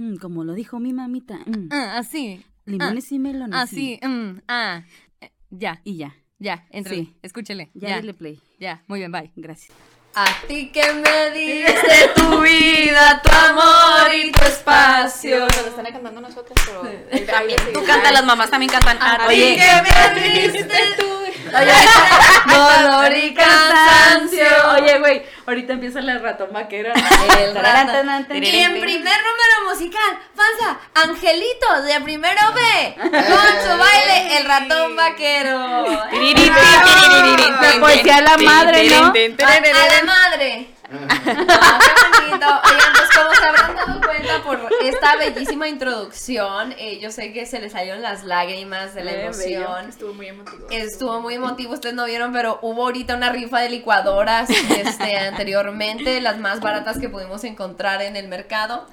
Mm, como lo dijo mi mamita. mm. Ah, así. Limones y melones. Así. sí. mm, ah. Eh, Ya, Y ya. ya, entre. Sí. Escúchele. Ya, Ya, dale play. ya. Muy bien, bye. Gracias. A ti que me diste tu vida, tu amor y tu espacio. Nos están cantando nosotros, pero tú cantas, las mamás también cantan. A ti que me diste tu dolor y cansancio. Oye, güey, ahorita empieza la ratón vaquero. El ratón. Y Y en primer número musical, panza, Angelito de primero B, con su baile, el ratón vaquero. La poesía a la madre, ¿no? A la madre. Ah, qué bonito. Oigan, pues como se habrán dado cuenta por esta bellísima introducción, eh, yo sé que se les salieron las lágrimas de la emoción. estuvo muy emotivo. Estuvo muy emotivo, ustedes no vieron, pero hubo ahorita una rifa de licuadoras este, anteriormente, las más baratas que pudimos encontrar en el mercado.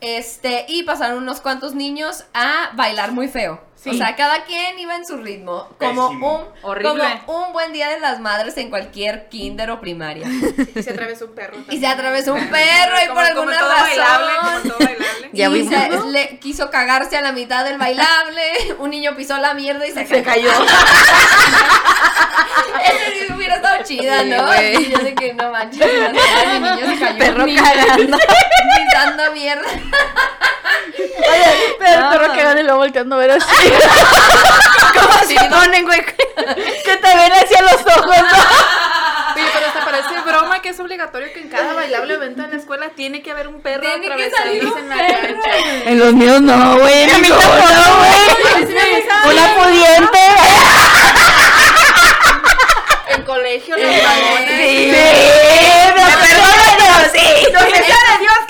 Este, y pasaron unos cuantos niños a bailar muy feo. O sea, cada quien iba en su ritmo. Como Pésimo. un, Horrible. como un buen día de las madres en cualquier kinder o primaria. Y se atravesó un perro. Y se atravesó un perro y por alguna como todo bailable, razón. como todo bailable. Ya y se- ¿no? le quiso cagarse a la mitad del bailable. Un niño pisó la mierda y se, Se cayó. Ese sí hubiera estado chida, ¿no? Así, yo sé que no manches. El niño se cayó. Perro cagando. Pisando mierda. Oye, pero el perro cagando y luego volteando a ver así. ¿Cómo se ponen, güey? Que te ven hacia los ojos, ¿no? Oye, pero hasta parece broma que es obligatorio que en cada bailable evento en la escuela tiene que haber un perro Tiene que atravesándose salir un en la cancha. En los míos no, güey. En mi no, güey. Una pudiente. En colegio, los Eh, balones. Sí, me perdonan, pero sí.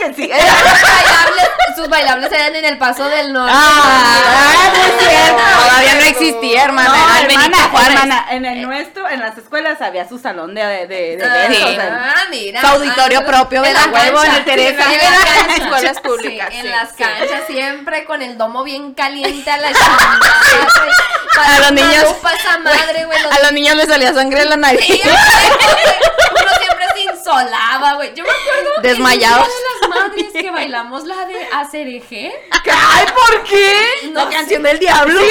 Que de sí. Bailables, sus bailables eran en el paso del norte. Ah, no es cierto. Todavía no existía, hermana. No, hermana, hermana, en el nuestro, en las escuelas había su salón de, de, de, de Ah, eventos, sea, ah, mira. Su auditorio Ah, propio, en la huevo, en el. Teresa. Sí, en las canchas. Escuelas públicas, Sí, en sí, las sí. canchas siempre con el domo bien caliente a la chingada. A los niños- madre, güey. A los niños les salía sangre en la nariz. Uno siempre se insolaba, güey. Yo me acuerdo Desmayados. el Día de las madres que bailamos la de Acereje. Ay, ¿por qué? No La canción del diablo.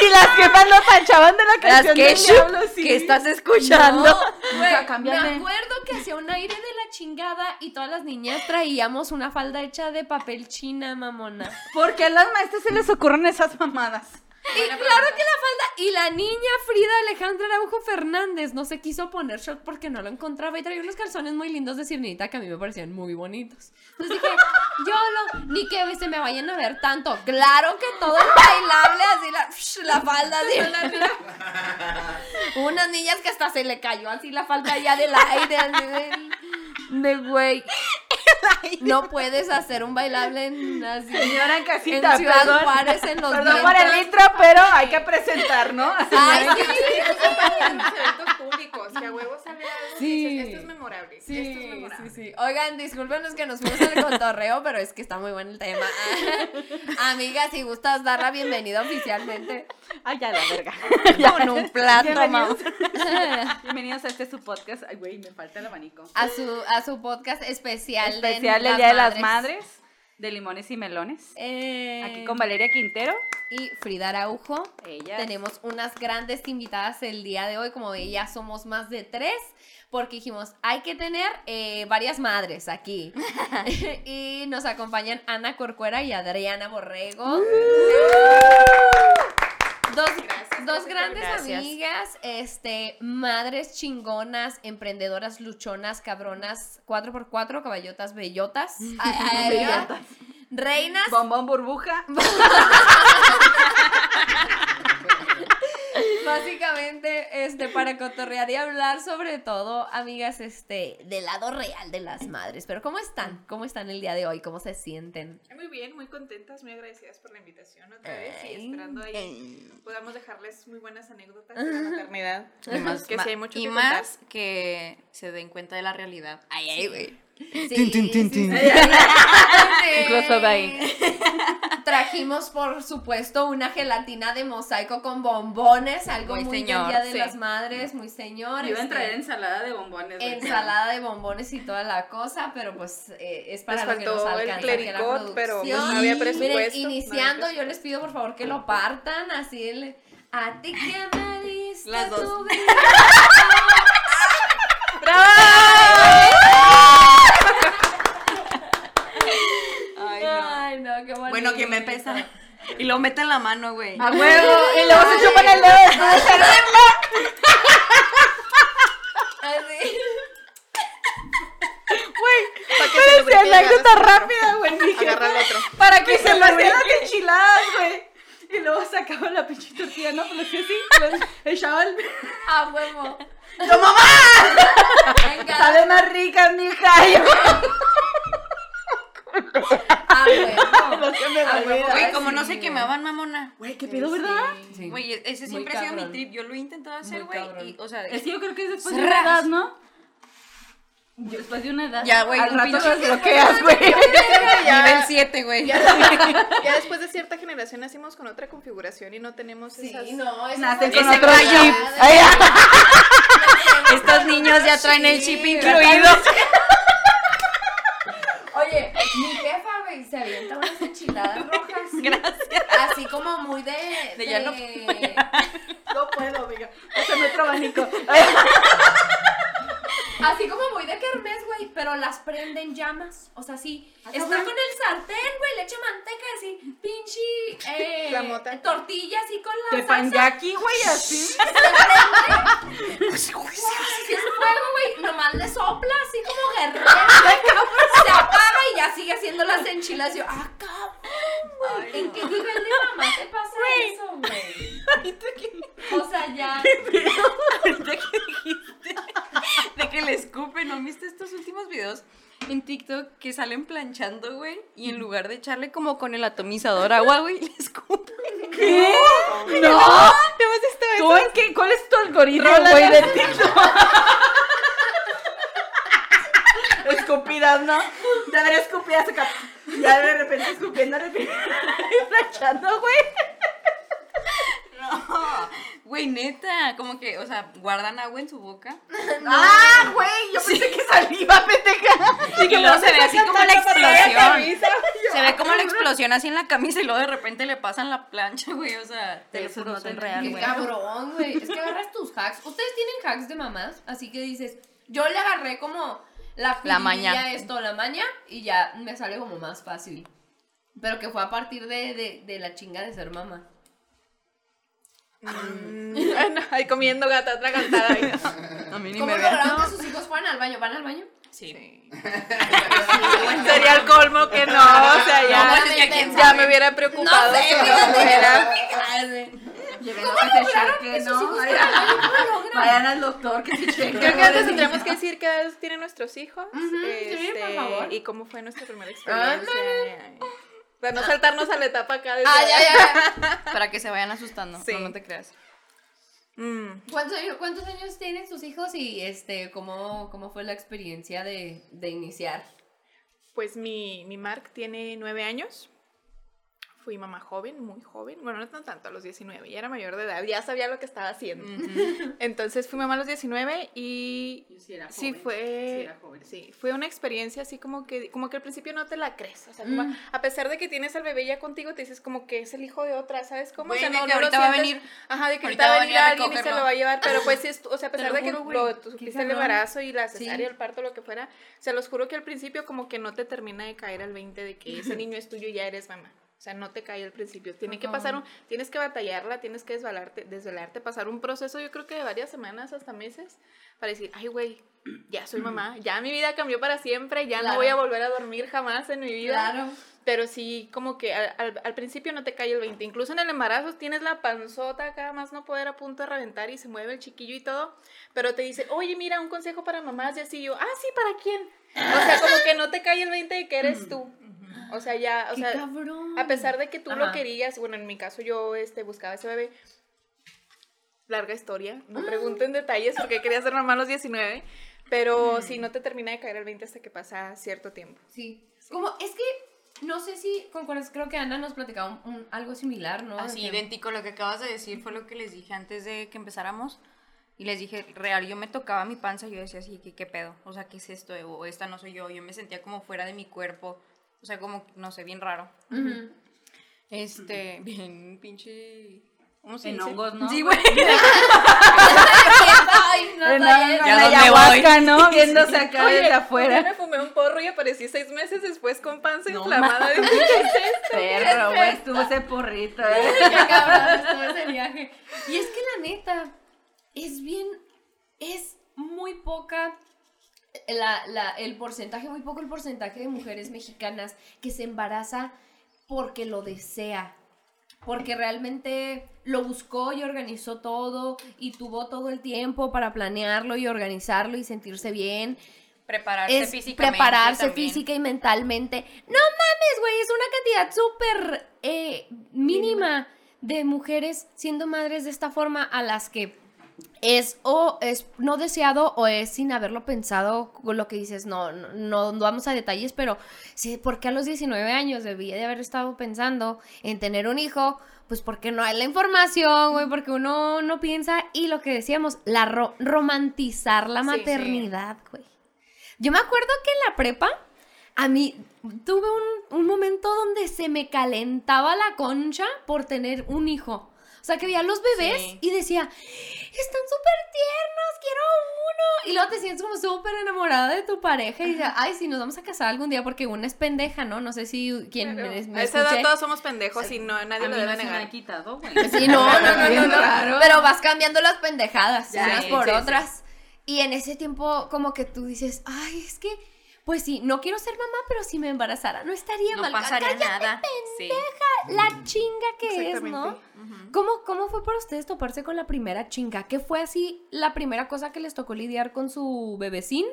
Si las jefas no panchaban de la Las canción que del diablo, sí. que estás escuchando. No, güey, me acuerdo que hacía un aire de la chingada y todas las niñas traíamos una falda hecha de papel china, mamona. ¿Por qué a las maestras se les ocurren esas mamadas? Y claro que la falda. Y la niña Frida Alejandra Araujo Fernández no se quiso poner short porque no lo encontraba y traía unos calzones muy lindos de sirenita que a mí me parecían muy bonitos. Entonces dije, yo lo, ni que se me vayan a ver tanto. Claro que todo es bailable, así la, la falda así. Unas niñas que hasta se le cayó así la falda ya del aire, así de güey. No puedes hacer un bailable en así. Señora en casita, En Ciudad perdón. Juárez, en los Perdón por el intro, pero hay que presentar, ¿no? Ay, sí. Los eventos públicos, que a huevos algo Sí. dices, esto es memorable. esto es Sí, memorable. sí, sí. Oigan, discúlpenos que nos fuimos al cotorreo, pero es que está muy bueno el tema. Amiga, si gustas dar la bienvenida oficialmente. Ay, ya la verga. Con un plato, mamá. Bienvenidos, bienvenidos a este su podcast. Ay, güey, me falta el abanico. A su, a su podcast especial. de Especial del las Día de las Madres. De limones y melones. Eh, Aquí con Valeria Quintero. y Frida Araujo. Ella. Tenemos unas grandes invitadas el día de hoy, como ve, ya somos más de tres, porque dijimos, hay que tener eh, varias madres aquí. y nos acompañan Ana Corcuera y Adriana Borrego. Dos, dos grandes Gracias. amigas, este, madres chingonas, emprendedoras, luchonas, cabronas, 4x4, caballotas, bellotas. Ay, ay, ay, Reinas Bombón burbuja. Básicamente, este, para cotorrear y hablar sobre todo, amigas, este, del lado real de las madres. Pero ¿cómo están? ¿Cómo están el día de hoy? ¿Cómo se sienten? Muy bien, muy contentas, muy agradecidas por la invitación otra vez Ay. y esperando ahí podamos dejarles muy buenas anécdotas de la maternidad. Y más, que sí hay mucho y que más que se den cuenta de la realidad. Ay, ay, güey. Sí, sí, sí. Un close-up ahí. trajimos, por supuesto, una gelatina de mosaico con bombones, algo Muy muy, del Día de sí. las Madres, muy señor. Iban a este, traer ensalada de bombones. ensalada de bombones y toda la cosa, pero pues eh, es para Les lo que nos el alcanza la clericot, pero, pues, no había Miren, presupuesto, no iniciando, yo les pido por favor que lo partan, así el... A ti que me diste Las dos. tu vida. Ay, no. Ay, no, qué bonito. Bueno, ¿quién me pesa? Y lo mete en la mano, güey. A huevo. Y luego se chupan el dedo. Así. Para que se anécdota rápida, güey. Agarra el otro. Para que se lo hacían las enchiladas, güey. Y luego sacaba la pinche tortilla, ¿no? Hacía así. pues, Echaba el. A huevo. ¡No, mamá! Venga. Sabe más rica, mija. Y yo, A huevo. Lo que me. Güey, como no se güey. quemaban, mamona. Güey, ¿qué pedo, verdad? Sí. Güey, ese Muy siempre ha sido mi trip. Yo lo he intentado hacer, güey. Y, o sea, Es que yo creo que es después de una edad, ¿no? Después de una edad. Ya, güey, Al un rato pinche- los bloqueas, güey. Nivel 7, güey. Ya, ya después de cierta generación nacimos con otra configuración y no tenemos Sí, esas. no, Nacen con ese otro chip. Estos niños ya traen el chip Sí, incluido. Mi jefa, güey, se avienta unas enchiladas rojas. Gracias. Así como muy de. De ya no No puedo, amiga. Pásame otro abanico. Así como muy de kermés, güey, pero las prende en llamas. O sea, sí. Está con el sartén, güey, le echa manteca así, pinche eh, Flamota. tortilla así con la De salsa. panyaki, güey, así. Así es fuego, güey. Nomás le sopla así como guerrero. se apaga y ya sigue haciendo las enchiladas. Y yo, ah, cabrón, güey. ¿En qué nivel de mamá te pasa eso, güey? O sea, ya. Ahorita que dijiste de que le escupen, ¿no viste estos últimos videos en TikTok que salen planchando, güey? Y en lugar de echarle como con el atomizador agua, güey, le escupen. ¿Qué? ¡No! ¿Te hemos visto eso? ¿Tú en qué? ¿Cuál es tu algoritmo, güey, de TikTok? Escupidas, ¿no? De haber escupidas acá. Ya de repente escupiendo, planchando, güey. No, güey, neta, como que, o sea, guardan agua en su boca. ¡Ah, güey! Yo pensé que saliva, pendeja. Y luego se ve así como la explosión. Se ve como la explosión así en la camisa y luego de repente le pasan la plancha, güey. O sea, te lo juro, no son real, Qué güey. cabrón, güey. Es que agarras tus hacks. Ustedes tienen hacks de mamás, así que dices, yo le agarré como la, La maña. esto, la maña, y ya me sale como más fácil. Pero que fue a partir de, de, de la chinga de ser mamá. Bueno, ahí comiendo gata, otra cantada. ahí. A mí ni ¿Cómo me lograron que sus hijos fueran al baño? ¿Van al baño? Sí. Sería el colmo que no, o sea, ya, No, es que quién ya sabe. me hubiera preocupado No sé, si no fuera. ¿no? ¿cómo lo logran? Vayan al doctor que se cheque. Creo que antes tendríamos que decir qué edad tienen nuestros hijos. Ujú, sí, por este, favor. Y cómo fue nuestra primera experiencia. Para no saltarnos a la etapa acá de. Ah, ya, ya. Para que se vayan asustando. Sí. No, no te creas. Mm, ¿Cuántos, años- cuántos años tienen sus hijos y este cómo, cómo fue la experiencia de, de iniciar? Pues mi, mi Mark tiene nueve años. Fui mamá joven, muy joven. Bueno, no tan tanto, a los 19. Ya era mayor de edad, ya sabía lo que estaba haciendo. Entonces fui mamá a los 19 y Yo sí era sí joven, fue sí era joven. sí, fue una experiencia así como que como que al principio no te la crees, o sea, como a pesar de que tienes al bebé ya contigo te dices como que es el hijo de otra, ¿sabes cómo? Güey, o sea, de no, que no lo va a venir- Ajá, de que ahorita va a venir a alguien y se lo va a llevar, pero pues sí, o sea, a pesar de que juro, lo, tú Qué sufriste el embarazo y la cesárea, Sí. el parto, lo que fuera, se los juro que al principio como que no te termina de caer al 20 de que ese niño es tuyo y ya eres mamá. O sea, no te cae al principio. Tiene que pasar un, tienes que batallarla, tienes que desvelarte, desvelarte, pasar un proceso, yo creo que de varias semanas hasta meses, para decir, ay, güey, ya soy mamá, ya mi vida cambió para siempre, ya no Claro. voy a volver a dormir jamás en mi vida. Claro. Pero sí, como que al, al- al principio no te cae el 20. Incluso en el embarazo tienes la panzota acá, más no poder a punto de reventar y se mueve el chiquillo y todo. Pero te dice, oye, mira, un consejo para mamás. Y así yo, ah, sí, ¿para quién? O sea, como que no te cae el 20 de que eres tú. O sea, ya, o Qué sea, cabrón. a pesar de que tú lo querías, bueno, en mi caso yo este, buscaba ese bebé. Larga historia, no pregunten detalles porque quería ser mamá a los 19. Pero sí, no te termina de caer el 20 hasta que pasa cierto tiempo. Sí. Como, es que no sé si concuerdas, creo que Ana nos platicaba un- un- algo similar, ¿no? Así, idéntico, lo que acabas de decir fue lo que les dije antes de que empezáramos. Y les dije, real, yo me tocaba mi panza y yo decía así, ¿qué, qué pedo? O sea, ¿qué es esto? O esta no soy yo. Yo me sentía como fuera de mi cuerpo. O sea, como, no sé, bien raro. Ujú. Este, bien pinche... ¿Cómo se En dice? hongos, ¿no? Sí, güey. Ay, no, está bien. la ¿Ya ¿no? Viéndose acá Oye, desde Yo afuera. me fumé un porro y aparecí seis meses después con panza No inflamada. Dije, Perro, güey, estuvo ese porrito, ¿eh? Qué cabrón estuvo ese viaje. Y es que la neta, es bien, es muy poca la, la- el porcentaje, muy poco el porcentaje de mujeres mexicanas que se embaraza porque lo desea. Porque realmente lo buscó y organizó todo y tuvo todo el tiempo para planearlo y organizarlo y sentirse bien. Prepararse es físicamente prepararse también. física y mentalmente. No mames, güey, es una cantidad súper eh, mínima de mujeres siendo madres de esta forma a las que es o es no deseado o es sin haberlo pensado lo que dices, no, no, no, vamos a detalles, pero sí, porque a los 19 años debía de haber estado pensando en tener un hijo, pues porque no hay la información, güey, porque uno no piensa y lo que decíamos, la ro- romantizar la Sí, sí. maternidad, güey. Yo me acuerdo que en la prepa, a mí tuve un, un momento donde se me calentaba la concha por tener un hijo. O sea, que veía a los bebés Sí. y decía, están súper tiernos, quiero uno. Y luego te sientes como súper enamorada de tu pareja y dices, ay, sí, nos vamos a casar algún día porque una es pendeja, ¿no? No sé si quien Pero me, me a esa edad todos somos pendejos y no, nadie A lo mí debe no se me negar. ha quitado. Sí, no, no, no. Pero vas cambiando las pendejadas, Ya, unas sí, por sí, sí. otras. Y en ese tiempo, como que tú dices, ay, es que, pues sí, no quiero ser mamá, pero si me embarazara, no estaría No mal. pasaría Cállate, nada. Sí. La chinga que es, ¿no? ¿Cómo, ¿Cómo fue para ustedes toparse con la primera chinga? ¿Qué fue así la primera cosa que les tocó lidiar con su bebecín?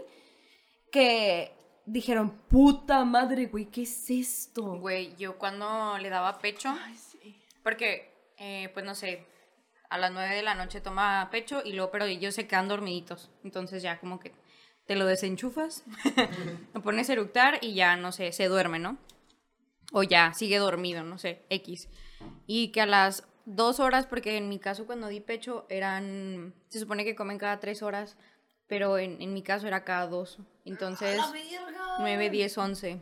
Que dijeron, puta madre, güey, ¿qué es esto? Güey, yo cuando le daba pecho, porque, eh, pues no sé, a las 9 de la noche toma pecho y luego, pero ellos se quedan dormiditos. Entonces ya como que te lo desenchufas, lo pones a eructar y ya, no sé, se duerme, ¿no? O ya, sigue dormido, no sé, X. Y que a las dos horas, porque en mi caso cuando di pecho eran, se supone que comen cada tres horas, pero en, en mi caso era cada dos. Entonces... 9, 10, 11.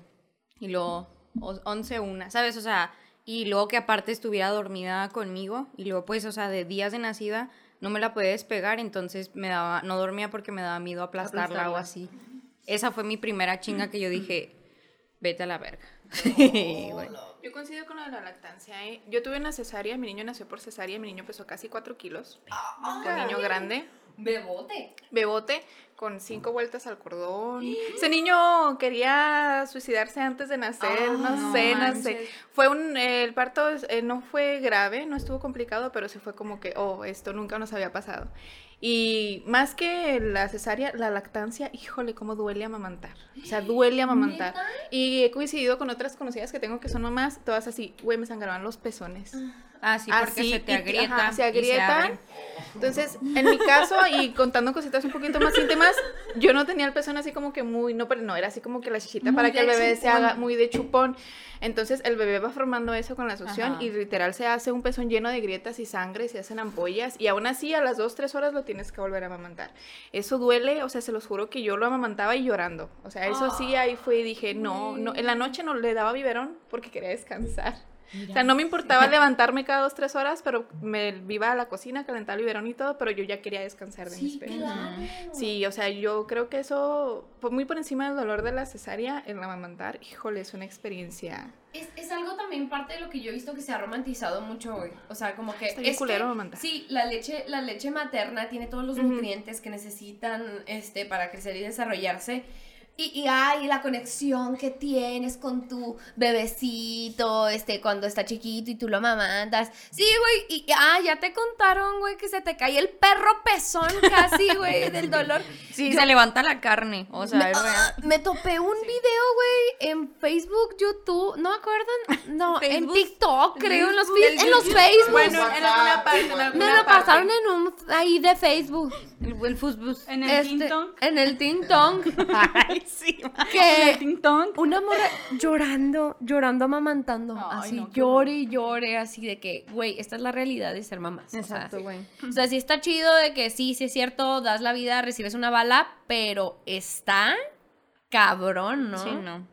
Y luego o- 11, 1, ¿sabes? O sea, y luego que aparte estuviera dormida conmigo y luego pues, o sea, de días de nacida no me la podía despegar, entonces me daba, no dormía porque me daba miedo aplastarla o así. Esa fue mi primera chinga que yo dije, vete a la verga. Güey. Yo coincido con lo de la lactancia. ¿eh? Yo tuve una cesárea, mi niño nació por cesárea, mi niño pesó casi 4 kilos. Un niño grande, Bebote. bebote, con cinco vueltas al cordón. Ese niño quería suicidarse antes de nacer, no, no sé, no sé. Fue un, eh, el parto eh, no fue grave, no estuvo complicado, pero sí fue como que, oh, esto nunca nos había pasado. Y más que la cesárea, la lactancia, híjole, cómo duele amamantar. O sea, duele amamantar. Y he coincidido con otras conocidas que tengo que son nomás, todas así, güey, me sangraban los pezones. Ah, sí, porque Así, se te agrieta. ajá, se agrietan. Entonces, en mi caso, y contando cositas un poquito más íntimas, yo no tenía el pezón así como que muy, no, pero no, era así como que la chichita Muy para que el bebé se haga muy de chupón. Entonces, el bebé va formando eso con la succión Ajá. y literal se hace un pezón lleno de grietas y sangre, se hacen ampollas y aún así a las 2, 3 horas lo tienes que volver a amamantar. Eso duele, o sea, se los juro que yo lo amamantaba y llorando. O sea, eso sí, ahí fue y dije, no, no, en la noche no le daba biberón porque quería descansar. O sea, no me importaba levantarme cada dos, tres horas, pero me iba a la cocina, calentaba el biberón y todo, pero yo ya quería descansar de mis Sí, pelos. claro. Sí, o sea, yo creo que eso, muy por encima del dolor de la cesárea, el amamantar, híjole, es una experiencia. Es, es algo también parte de lo que yo he visto que se ha romantizado mucho hoy. O sea, como que. Está bien es culero que, amamantar. Sí, la leche, la leche materna tiene todos los nutrientes que necesitan este, para crecer y desarrollarse. Y, y ay, la conexión que tienes con tu bebecito, este, cuando está chiquito y tú lo amamantas. Sí, güey, y ah, ya te contaron, güey, que se te cae el perro pezón casi, güey, del dolor. Sí, Yo- se levanta la carne. O sea, me, es real. ah, me topé un video, güey, en Facebook, YouTube, ¿no acuerdan? No, en. TikTok, creo, en los, Facebook. en los Facebook. Bueno, en alguna parte, en me lo pasaron en un ahí de Facebook. El, el Fusbus. En el Este, Tintong. en el Tintong. Ay, sí. que una morra llorando, llorando, amamantando. Ay, así, no, llore y llore, así de que, güey, esta es la realidad de ser mamás. Exacto, o sea, güey. o sea, sí está chido de que sí, sí es cierto, das la vida, recibes una bala, pero está cabrón, ¿no? Sí, no.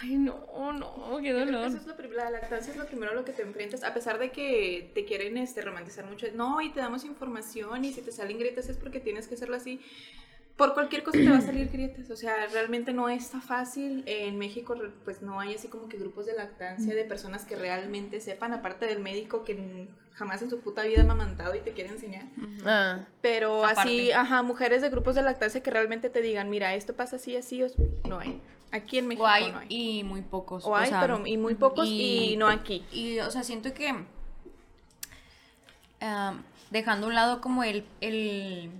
Ay, no, no, qué dolor. Eso es lo prim- la lactancia es lo primero a lo que te enfrentas, a pesar de que te quieren este, romantizar mucho. No, y te damos información, y si te salen grietas es porque tienes que hacerlo así. Por cualquier cosa te va a salir grietas, o sea, realmente no está fácil. En México, pues no hay así como que grupos de lactancia de personas que realmente sepan, aparte del médico que jamás en su puta vida ha amamantado y te quiere enseñar. Ah, Pero Aparte. así, ajá, mujeres de grupos de lactancia que realmente te digan, mira, esto pasa así, así, o- no hay. Aquí en México O hay no hay. y muy pocos. O hay, sea, pero y muy pocos y, no aquí. Y, o sea, siento que. am, dejando a un lado como el, el.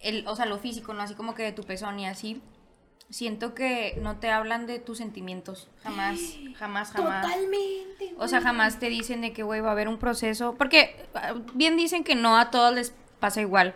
El. O sea, lo físico, ¿no? Así como que de tu pezón y así. Siento que no te hablan de tus sentimientos. Jamás, jamás, jamás. totalmente. O sea, jamás te dicen de que, güey, va a haber un proceso. Porque ah, bien dicen que no a todos les pasa igual.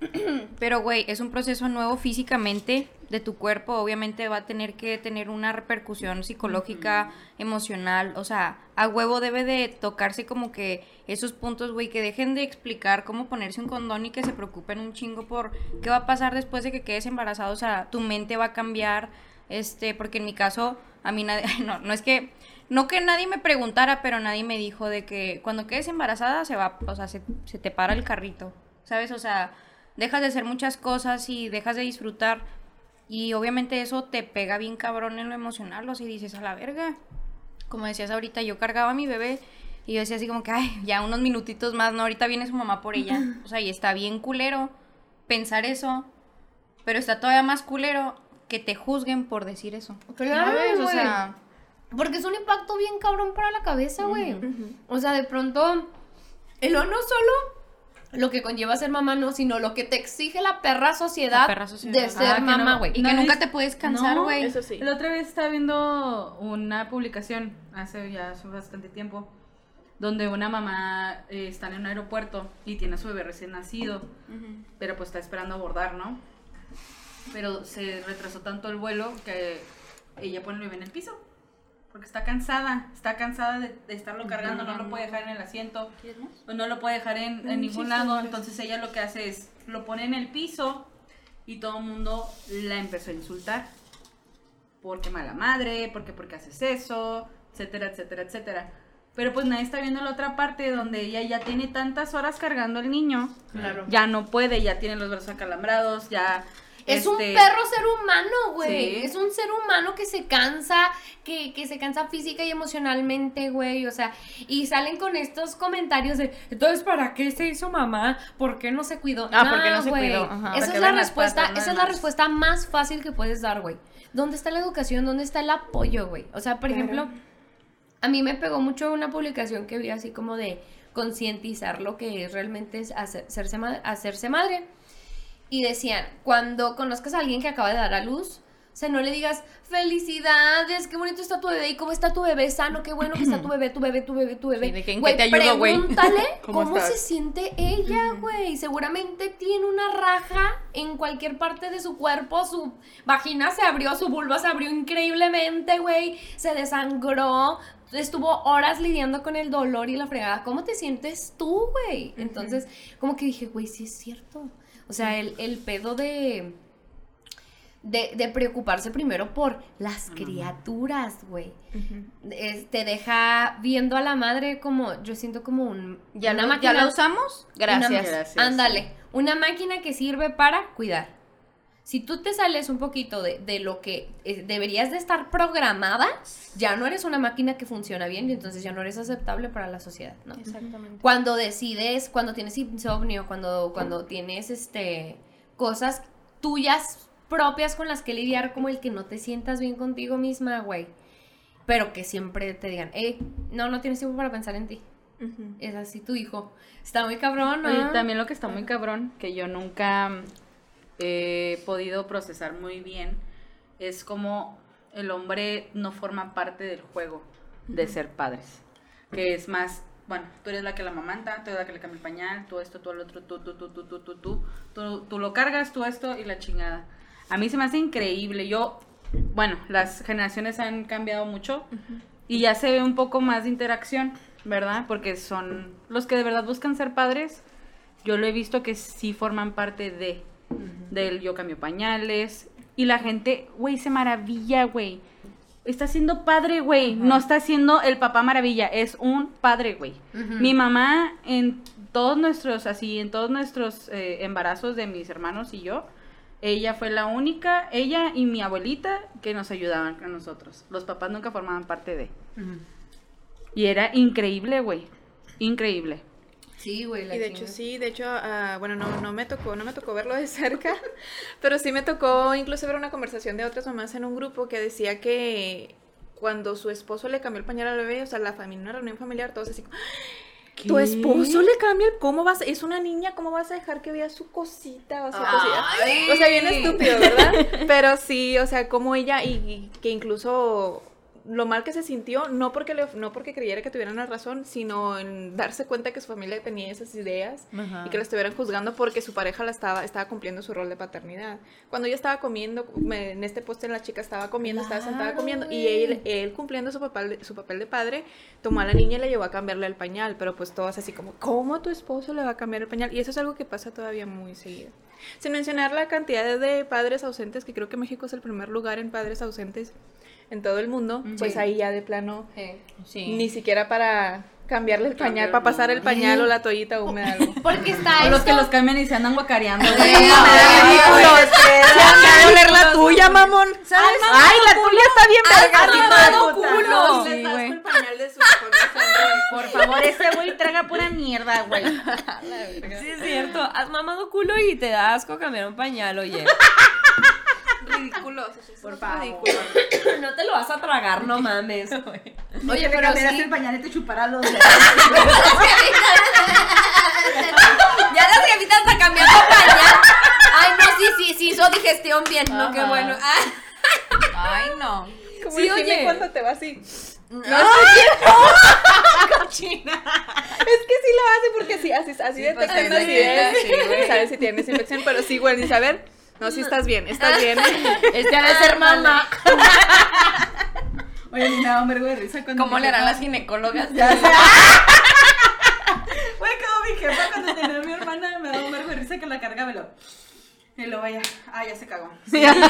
Pero, güey, es un proceso nuevo físicamente de tu cuerpo. Obviamente va a tener que tener una repercusión psicológica, emocional. O sea, a huevo debe de tocarse como que esos puntos, güey, que dejen de explicar cómo ponerse un condón y que se preocupen un chingo por qué va a pasar después de que quedes embarazado. O sea, tu mente va a cambiar. Este, porque en mi caso, a mí nadie, no, no es que, no que nadie me preguntara, pero nadie me dijo de que cuando quedes embarazada se va, o sea, se, se te para el carrito, ¿sabes? O sea, dejas de hacer muchas cosas y dejas de disfrutar y obviamente eso te pega bien cabrón en lo emocional, o sea, y dices, a la verga. Como decías ahorita, yo cargaba a mi bebé y yo decía así como que, ay, ya unos minutitos más, ¿no? Ahorita viene su mamá por ella. O sea, y está bien culero pensar eso, pero está todavía más culero que te juzguen por decir eso. Claro, ¿Sabes? O sea, Porque es un impacto bien cabrón para la cabeza, güey. O sea, de pronto, el no solo lo que conlleva ser mamá, no, sino lo que te exige la perra sociedad, La perra sociedad. de Ah, ser mamá, no. güey. y No que nunca te puedes cansar, No, güey. Eso sí. La otra vez estaba viendo una publicación, hace ya hace bastante tiempo, donde una mamá eh, está en un aeropuerto y tiene a su bebé recién nacido, pero pues está esperando abordar, ¿no? Pero se retrasó tanto el vuelo que ella pone el bebé en el piso. Porque está cansada, está cansada de, de estarlo cargando, no lo puede dejar en el asiento, o no lo puede dejar en, en ningún lado. Entonces ella lo que hace es, lo pone en el piso y todo el mundo la empezó a insultar. Porque mala madre, porque porque haces eso, etcétera, etcétera, etcétera. Pero pues nadie está viendo la otra parte donde ella ya tiene tantas horas cargando al niño. Claro. Ya no puede, ya tiene los brazos acalambrados, ya... Es un este, perro ser humano, güey. Sí. Es un ser humano que se cansa, que, que se cansa física y emocionalmente, güey. O sea, y salen con estos comentarios de, entonces, ¿para qué se hizo mamá? ¿Por qué no se cuidó? Ah, ¿por qué no se güey. cuidó? Ajá. Esa es la respuesta, patas, esa es la más. respuesta más fácil que puedes dar, güey. ¿Dónde está la educación? ¿Dónde está el apoyo, güey? O sea, por ejemplo, a mí me pegó mucho una publicación que vi así como de concientizar lo que es realmente es hacer- hacerse, hacerse madre. Y decían, cuando conozcas a alguien que acaba de dar a luz, o sea, no le digas, felicidades, qué bonito está tu bebé, y cómo está tu bebé, sano, qué bueno que está tu bebé, tu bebé, tu bebé, tu bebé. Sí, de que en Güey, qué te ayudo, güey. Pregúntale ¿Cómo cómo, se siente ella, güey. Seguramente tiene una raja en cualquier parte de su cuerpo, su vagina se abrió, su vulva se abrió increíblemente, güey. Se desangró, estuvo horas lidiando con el dolor y la fregada. ¿Cómo te sientes tú, güey? Entonces, como que dije, güey, sí es cierto. O sea, el, el pedo de, de, de preocuparse primero por las criaturas, güey. Es- Te deja viendo a la madre como, yo siento como un... ¿Ya, una lo, máquina- ¿Ya la usamos? Gracias. una- Gracias. Ándale, una máquina que sirve para cuidar. Si tú te sales un poquito de, de lo que eh, deberías de estar programada, ya no eres una máquina que funciona bien y entonces ya no eres aceptable para la sociedad, ¿no? Exactamente. Cuando decides, cuando tienes insomnio, cuando, cuando tienes este cosas tuyas propias con las que lidiar, como el que no te sientas bien contigo misma, güey. Pero que siempre te digan, hey, no, no tienes tiempo para pensar en ti. Es así tu hijo. Está muy cabrón, ¿no? Oye, también lo que está muy cabrón, que yo nunca he podido procesar muy bien, es como el hombre no forma parte del juego de ser padres. Que es más, bueno, tú eres la que la mamanta, tú eres la que le cambia el pañal, tú esto, tú el otro, tú, tú, tú, tú, tú, tú, tú, tú, tú lo cargas, tú esto y la chingada. A mí se me hace increíble. Yo, bueno, las generaciones han cambiado mucho y ya se ve un poco más de interacción, ¿verdad? Porque son los que de verdad buscan ser padres. Yo lo he visto que sí forman parte de, del yo cambio pañales. Y la gente, güey, se maravilla, güey. Está siendo padre, güey. No está siendo el papá maravilla. Es un padre, güey. Mi mamá, en todos nuestros, así, en todos nuestros eh, embarazos de mis hermanos y yo, ella fue la única, ella y mi abuelita, que nos ayudaban a nosotros. Los papás nunca formaban parte de. Y era increíble, güey. Increíble. Sí, güey, la Y de hecho sí, de hecho, ah, bueno, no, no me tocó, no me tocó verlo de cerca, pero sí me tocó incluso ver una conversación de otras mamás en un grupo que decía que cuando su esposo le cambió el pañal al bebé, o sea, la familia, una reunión familiar, todos así, como, tu esposo le cambia el, ¿cómo vas? Es una niña, ¿cómo vas a dejar que vea su cosita? O sea, cosita? o sea, bien estúpido, ¿verdad? Pero sí, o sea, como ella, y, y que incluso lo mal que se sintió, no porque, le, no porque creyera que tuvieran la razón, sino en darse cuenta que su familia tenía esas ideas y que la estuvieran juzgando porque su pareja la estaba, estaba cumpliendo su rol de paternidad. Cuando ella estaba comiendo, me- en este poste la chica estaba comiendo, estaba sentada comiendo, y él, él cumpliendo su papel, de, su papel de padre, tomó a la niña y la llevó a cambiarle el pañal, pero pues todas así como, ¿cómo tu esposo le va a cambiar el pañal? Y eso es algo que pasa todavía muy seguido. Sin mencionar la cantidad de padres ausentes, que creo que México es el primer lugar en padres ausentes en todo el mundo, pues ahí ya de plano, Eh, Sí. ni siquiera para cambiarle el pañal, para pasar el pañal o la toallita húmeda. algo. Porque está O los que los cambian y se andan guacareando. güey. Sí, No, me da sí, ridículo. Se va a doler la tuya, mamón. ¿Sabes? Ay, la tuya está bien mamado verga. culo. Sí, Sí, güey. el pañal de su hijo, no sé. Por favor, ese güey traga pura mierda, güey. Sí, es cierto. Has mamado culo y te da asco cambiar un pañal, oye. Ridículos. Por favor. No te lo vas a tragar, no mames. Oye, pero sí. el pañal y te chuparás los dedos. Ya las jefitas está cambiando pañal. Ay, no, sí, sí, sí, hizo digestión bien, ¿no? Qué bueno. Ay, no. Como Sí, oye. cuando te va así. no. Cochina. Es que sí lo hace porque sí, así, así Sí, pues, detectan sí, sí. Sabes si tienes infección, pero sí, güey, ni saber. No, sí estás bien, estás bien. Este ha de ser mamá. Oye, me da un vergo de risa cuando. ¿Cómo le harán jefa- las ginecólogas? Ya sé. Güey, como mi jefa cuando tenía a mi hermana me daba un vergo de risa que la cargaba y lo. Y lo vaya. Ah, ya se cagó. Sí, ya, sí,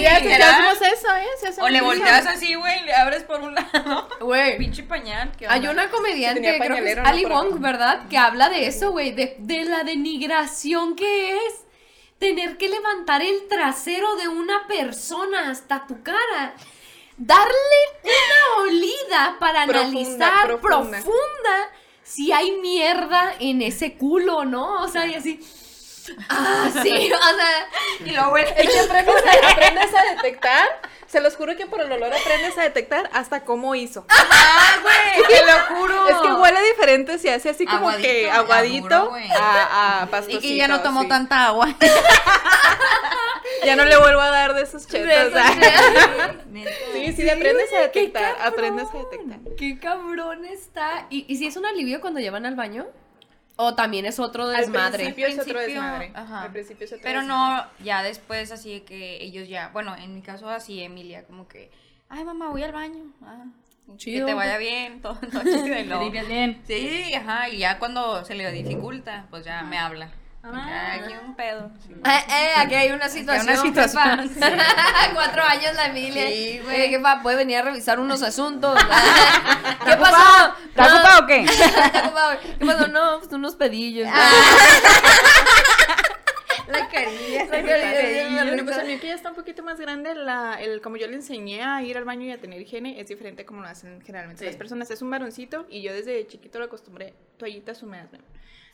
ya hacemos eso, ¿eh? Sí hacemos O le eso. volteas así, güey, y le abres por un lado. Güey. Pinche pañal. ¿qué Hay una comediante, Tenía creo que es pañalero, ¿no? Ali. Wong, ¿verdad? Que habla de eso, güey, de, de la denigración que es tener que levantar el trasero de una persona hasta tu cara. Darle una olida para Profunda, analizar profunda. profunda. si hay mierda en ese culo, ¿no? O sea, y así. Ah, sí, o sea. Y luego, güey, Es que aprendes a, aprendes a detectar. Se los juro que por el olor aprendes a detectar hasta cómo hizo. ¡Ah, güey! ¡Te lo juro! Es que huele diferente, se hace así como que Aguadito, güey. a, a Y que ya no tomó sí. tanta agua. Ya no le vuelvo a dar de esos chetos. Sí, sí, aprendes a detectar. Aprendes a detectar. Qué cabrón está. ¿Y, y si es un alivio cuando llevan al baño? ¿O también es otro Al desmadre? principio es otro desmadre. ajá. Al principio es otro Pero desmadre. no, ya después así de que ellos ya, bueno, en mi caso así Emilia, como que, ay mamá, voy al baño. Ah, Chido. Que te vaya bien, todo, todo chido. y luego- bien. Sí, ajá, y ya cuando se le dificulta, pues ya me habla. Ya, aquí un pedo. Sí. Eh, eh, aquí hay una situación. una situación, jefa. Cuatro años la Emilia. Sí, güey. Oye, jefa, puede venir a revisar unos asuntos. ¿Qué pasó? ¿Estás No, ocupado o qué? ¿Está ocupado? ¿Qué pasó? No, pues unos pedillos. La carilla. La carilla. Bueno, pues el mío que ya está un poquito más grande, la, el, como yo le enseñé a ir al baño y a tener higiene, es diferente como lo hacen generalmente las personas. Es un varoncito y yo desde chiquito lo acostumbré toallitas húmedas. ¿no?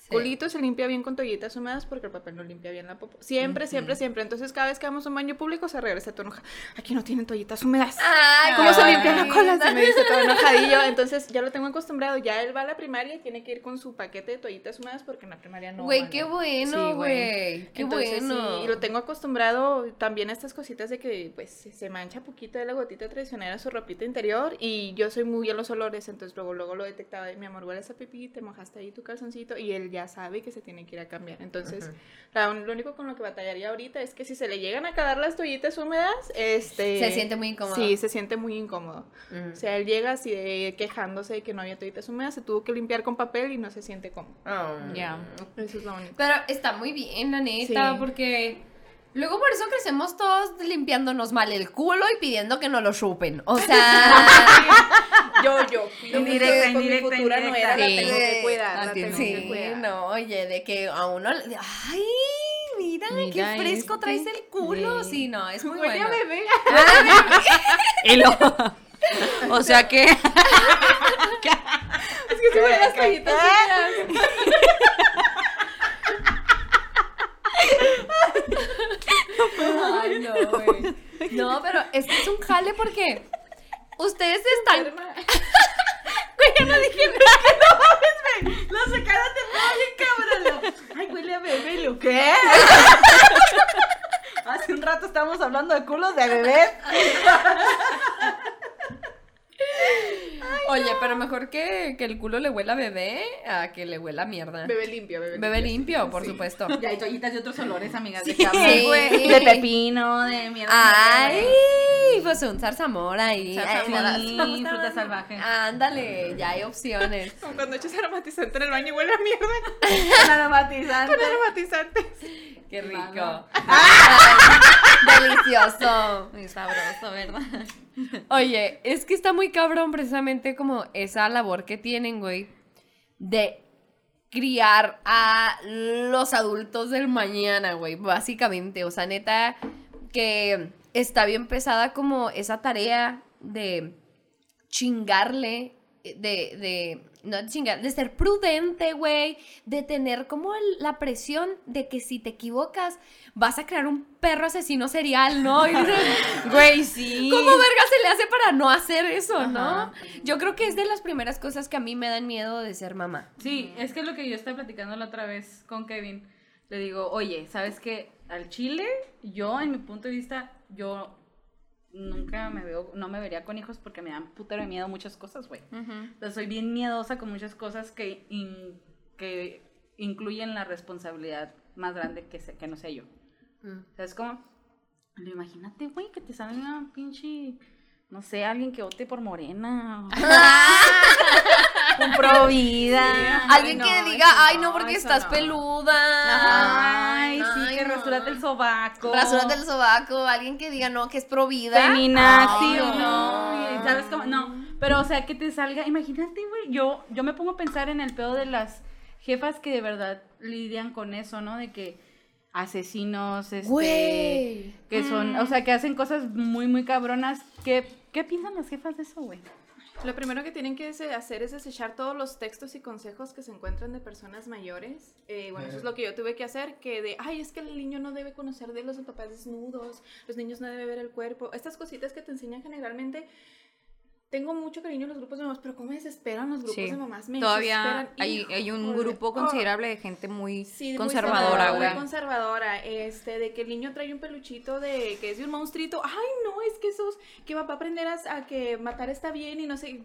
Culito se limpia bien con toallitas húmedas porque el papel no limpia bien la popó. Siempre, siempre, siempre. Entonces, cada vez que vamos a un baño público, se regresa todo enojado. Aquí no tienen toallitas húmedas. Ay, ¿Cómo se limpia la cola? Se me dice todo enojadillo. Entonces, ya lo tengo acostumbrado. Ya él va a la primaria y tiene que ir con su paquete de toallitas húmedas porque en la primaria no. Güey, qué ¿no? bueno, Sí, güey. Qué Entonces, bueno. sí, y lo tengo acostumbrado también a estas cositas de que pues se- mancha poquito de la gotita traicionera su ropita interior y yo soy muy a los olores, entonces luego luego lo detectaba de mi amor, hueles a pipí, te mojaste ahí tu calzoncito y él ya sabe que se tiene que ir a cambiar. Entonces, la un- lo único con lo que batallaría ahorita es que si se le llegan a acabar las toallitas húmedas, este Se siente muy incómodo. Sí, se siente muy incómodo. Ujú. O sea, él llega así de quejándose de que no había toallitas húmedas, se tuvo que limpiar con papel y no se siente cómodo. Ah. Ya. Eso es lo único. Pero está muy bien, la neta, Sí. porque luego por eso crecemos todos limpiándonos mal el culo y pidiendo que nos lo chupen. O sea, Yo, yo, cuido Indirecta, con mi indirecta, futura nuera, la indirecta. tengo que Sí. cuidar, Ah, la tiene- tengo que sí, cuidar. no, oye, de que a uno, le- ay, mira, Mira qué fresco este. traes el culo. Sí. Sí, no, es muy Huele a bueno. bebé. Y lo- o sea que. Es que se ven las toallitas. Ay, no, güey. No, pero es que es un jale porque ustedes están. Güey, no dije nada. La sacada te fue bien cabrón. Ay, huele a bebé, ¿lo qué? Hace un rato estábamos hablando de culos de Oye, pero mejor que, que el culo le huela a bebé a que le huela a mierda. Bebé limpio, bebé limpio. Bebé limpio, por Sí. supuesto. Ya hay toallitas de otros olores, amigas. De Sí, cama, güey. De pepino, de mierda. Ay, pues un zarzamora ahí. Zarzamora, sí, fruta salvaje. Ándale, ya hay opciones. Como cuando echas aromatizante en el baño y huele a mierda. aromatizante. Con aromatizantes. Qué rico. Mano. Delicioso. Muy sabroso, ¿verdad? Oye, es que está muy cabrón precisamente como esa labor que tienen, güey, de criar a los adultos del mañana, güey, básicamente. O sea, neta, que está bien pesada como esa tarea de chingarle, de, de, no de chingar, de ser prudente, güey, de tener como el- la presión de que si te equivocas vas a crear un perro asesino serial, ¿no? Y dices, Güey, sí. ¿Cómo verga se le hace para no hacer eso, no? Yo creo que es de las primeras cosas que a mí me dan miedo de ser mamá. Sí, es que es lo que yo estaba platicando la otra vez con Kevin. Le digo, oye, ¿sabes qué? Al chile, yo, en mi punto de vista, yo nunca me veo, no me vería con hijos porque me dan putero de miedo muchas cosas, güey. O sea, soy bien miedosa con muchas cosas que, in- que incluyen la responsabilidad más grande que, se- que no sé yo. ¿Sabes cómo? Pero Imagínate, güey, que te salga una pinche, no sé, alguien que vote por Morena. Un pro vida. Alguien no, que diga, ay, no, porque estás no. peluda. Ay, sí, rasúrate el sobaco. Rasúrate el sobaco. Alguien que diga, no, que es pro vida. Feminazi Ay, o no. ¿Sabes cómo? No. Pero, o sea, que te salga. Imagínate, güey. Yo, yo me pongo a pensar en el pedo de las jefas que de verdad lidian con eso, ¿no? De que asesinos, este. Güey. Que son, o sea, que hacen cosas muy, muy cabronas. ¿Qué, qué piensan las jefas de eso, güey? Lo primero que tienen que hacer es desechar todos los textos y consejos que se encuentran de personas mayores. Eh, bueno, eso es lo que yo tuve que hacer, que de, ay, es que el niño no debe conocer de los papás desnudos, los niños no deben ver el cuerpo. Estas cositas que te enseñan generalmente. Tengo mucho cariño en los grupos de mamás, pero cómo me desesperan los grupos Sí. de mamás. Me Todavía hay, hay un Híjole. grupo Oh, considerable de gente muy Sí, muy conservadora, Muy güey. conservadora, este, de que el niño trae un peluchito de que es de un monstruito. Ay, no, es que esos, que va a aprender a, a que matar está bien y no sé.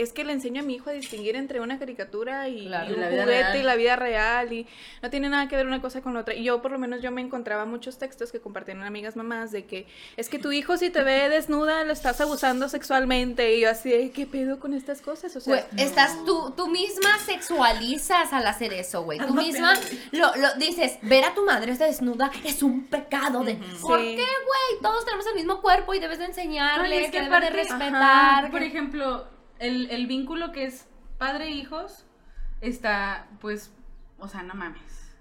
Es que le enseño a mi hijo a distinguir entre una caricatura y, Claro. y Y un la vida juguete real. y la vida real y no tiene nada que ver una cosa con la otra. Y yo por lo menos yo me encontraba muchos textos que compartían amigas mamás de que es que tu hijo si te ve desnuda lo estás abusando sexualmente y yo así, de, ¿qué pedo con estas cosas? O sea, Güey, estás tú, tú misma sexualizas al hacer eso, güey. Tú misma lo, lo dices, ver a tu madre desnuda es un pecado de. ¿Por Sí. qué, güey? Todos tenemos el mismo cuerpo y debes de enseñarle, No, es que, que debes de respetar. Por que- ejemplo, el, el vínculo que es padre-hijos está, pues, o sea, no mames.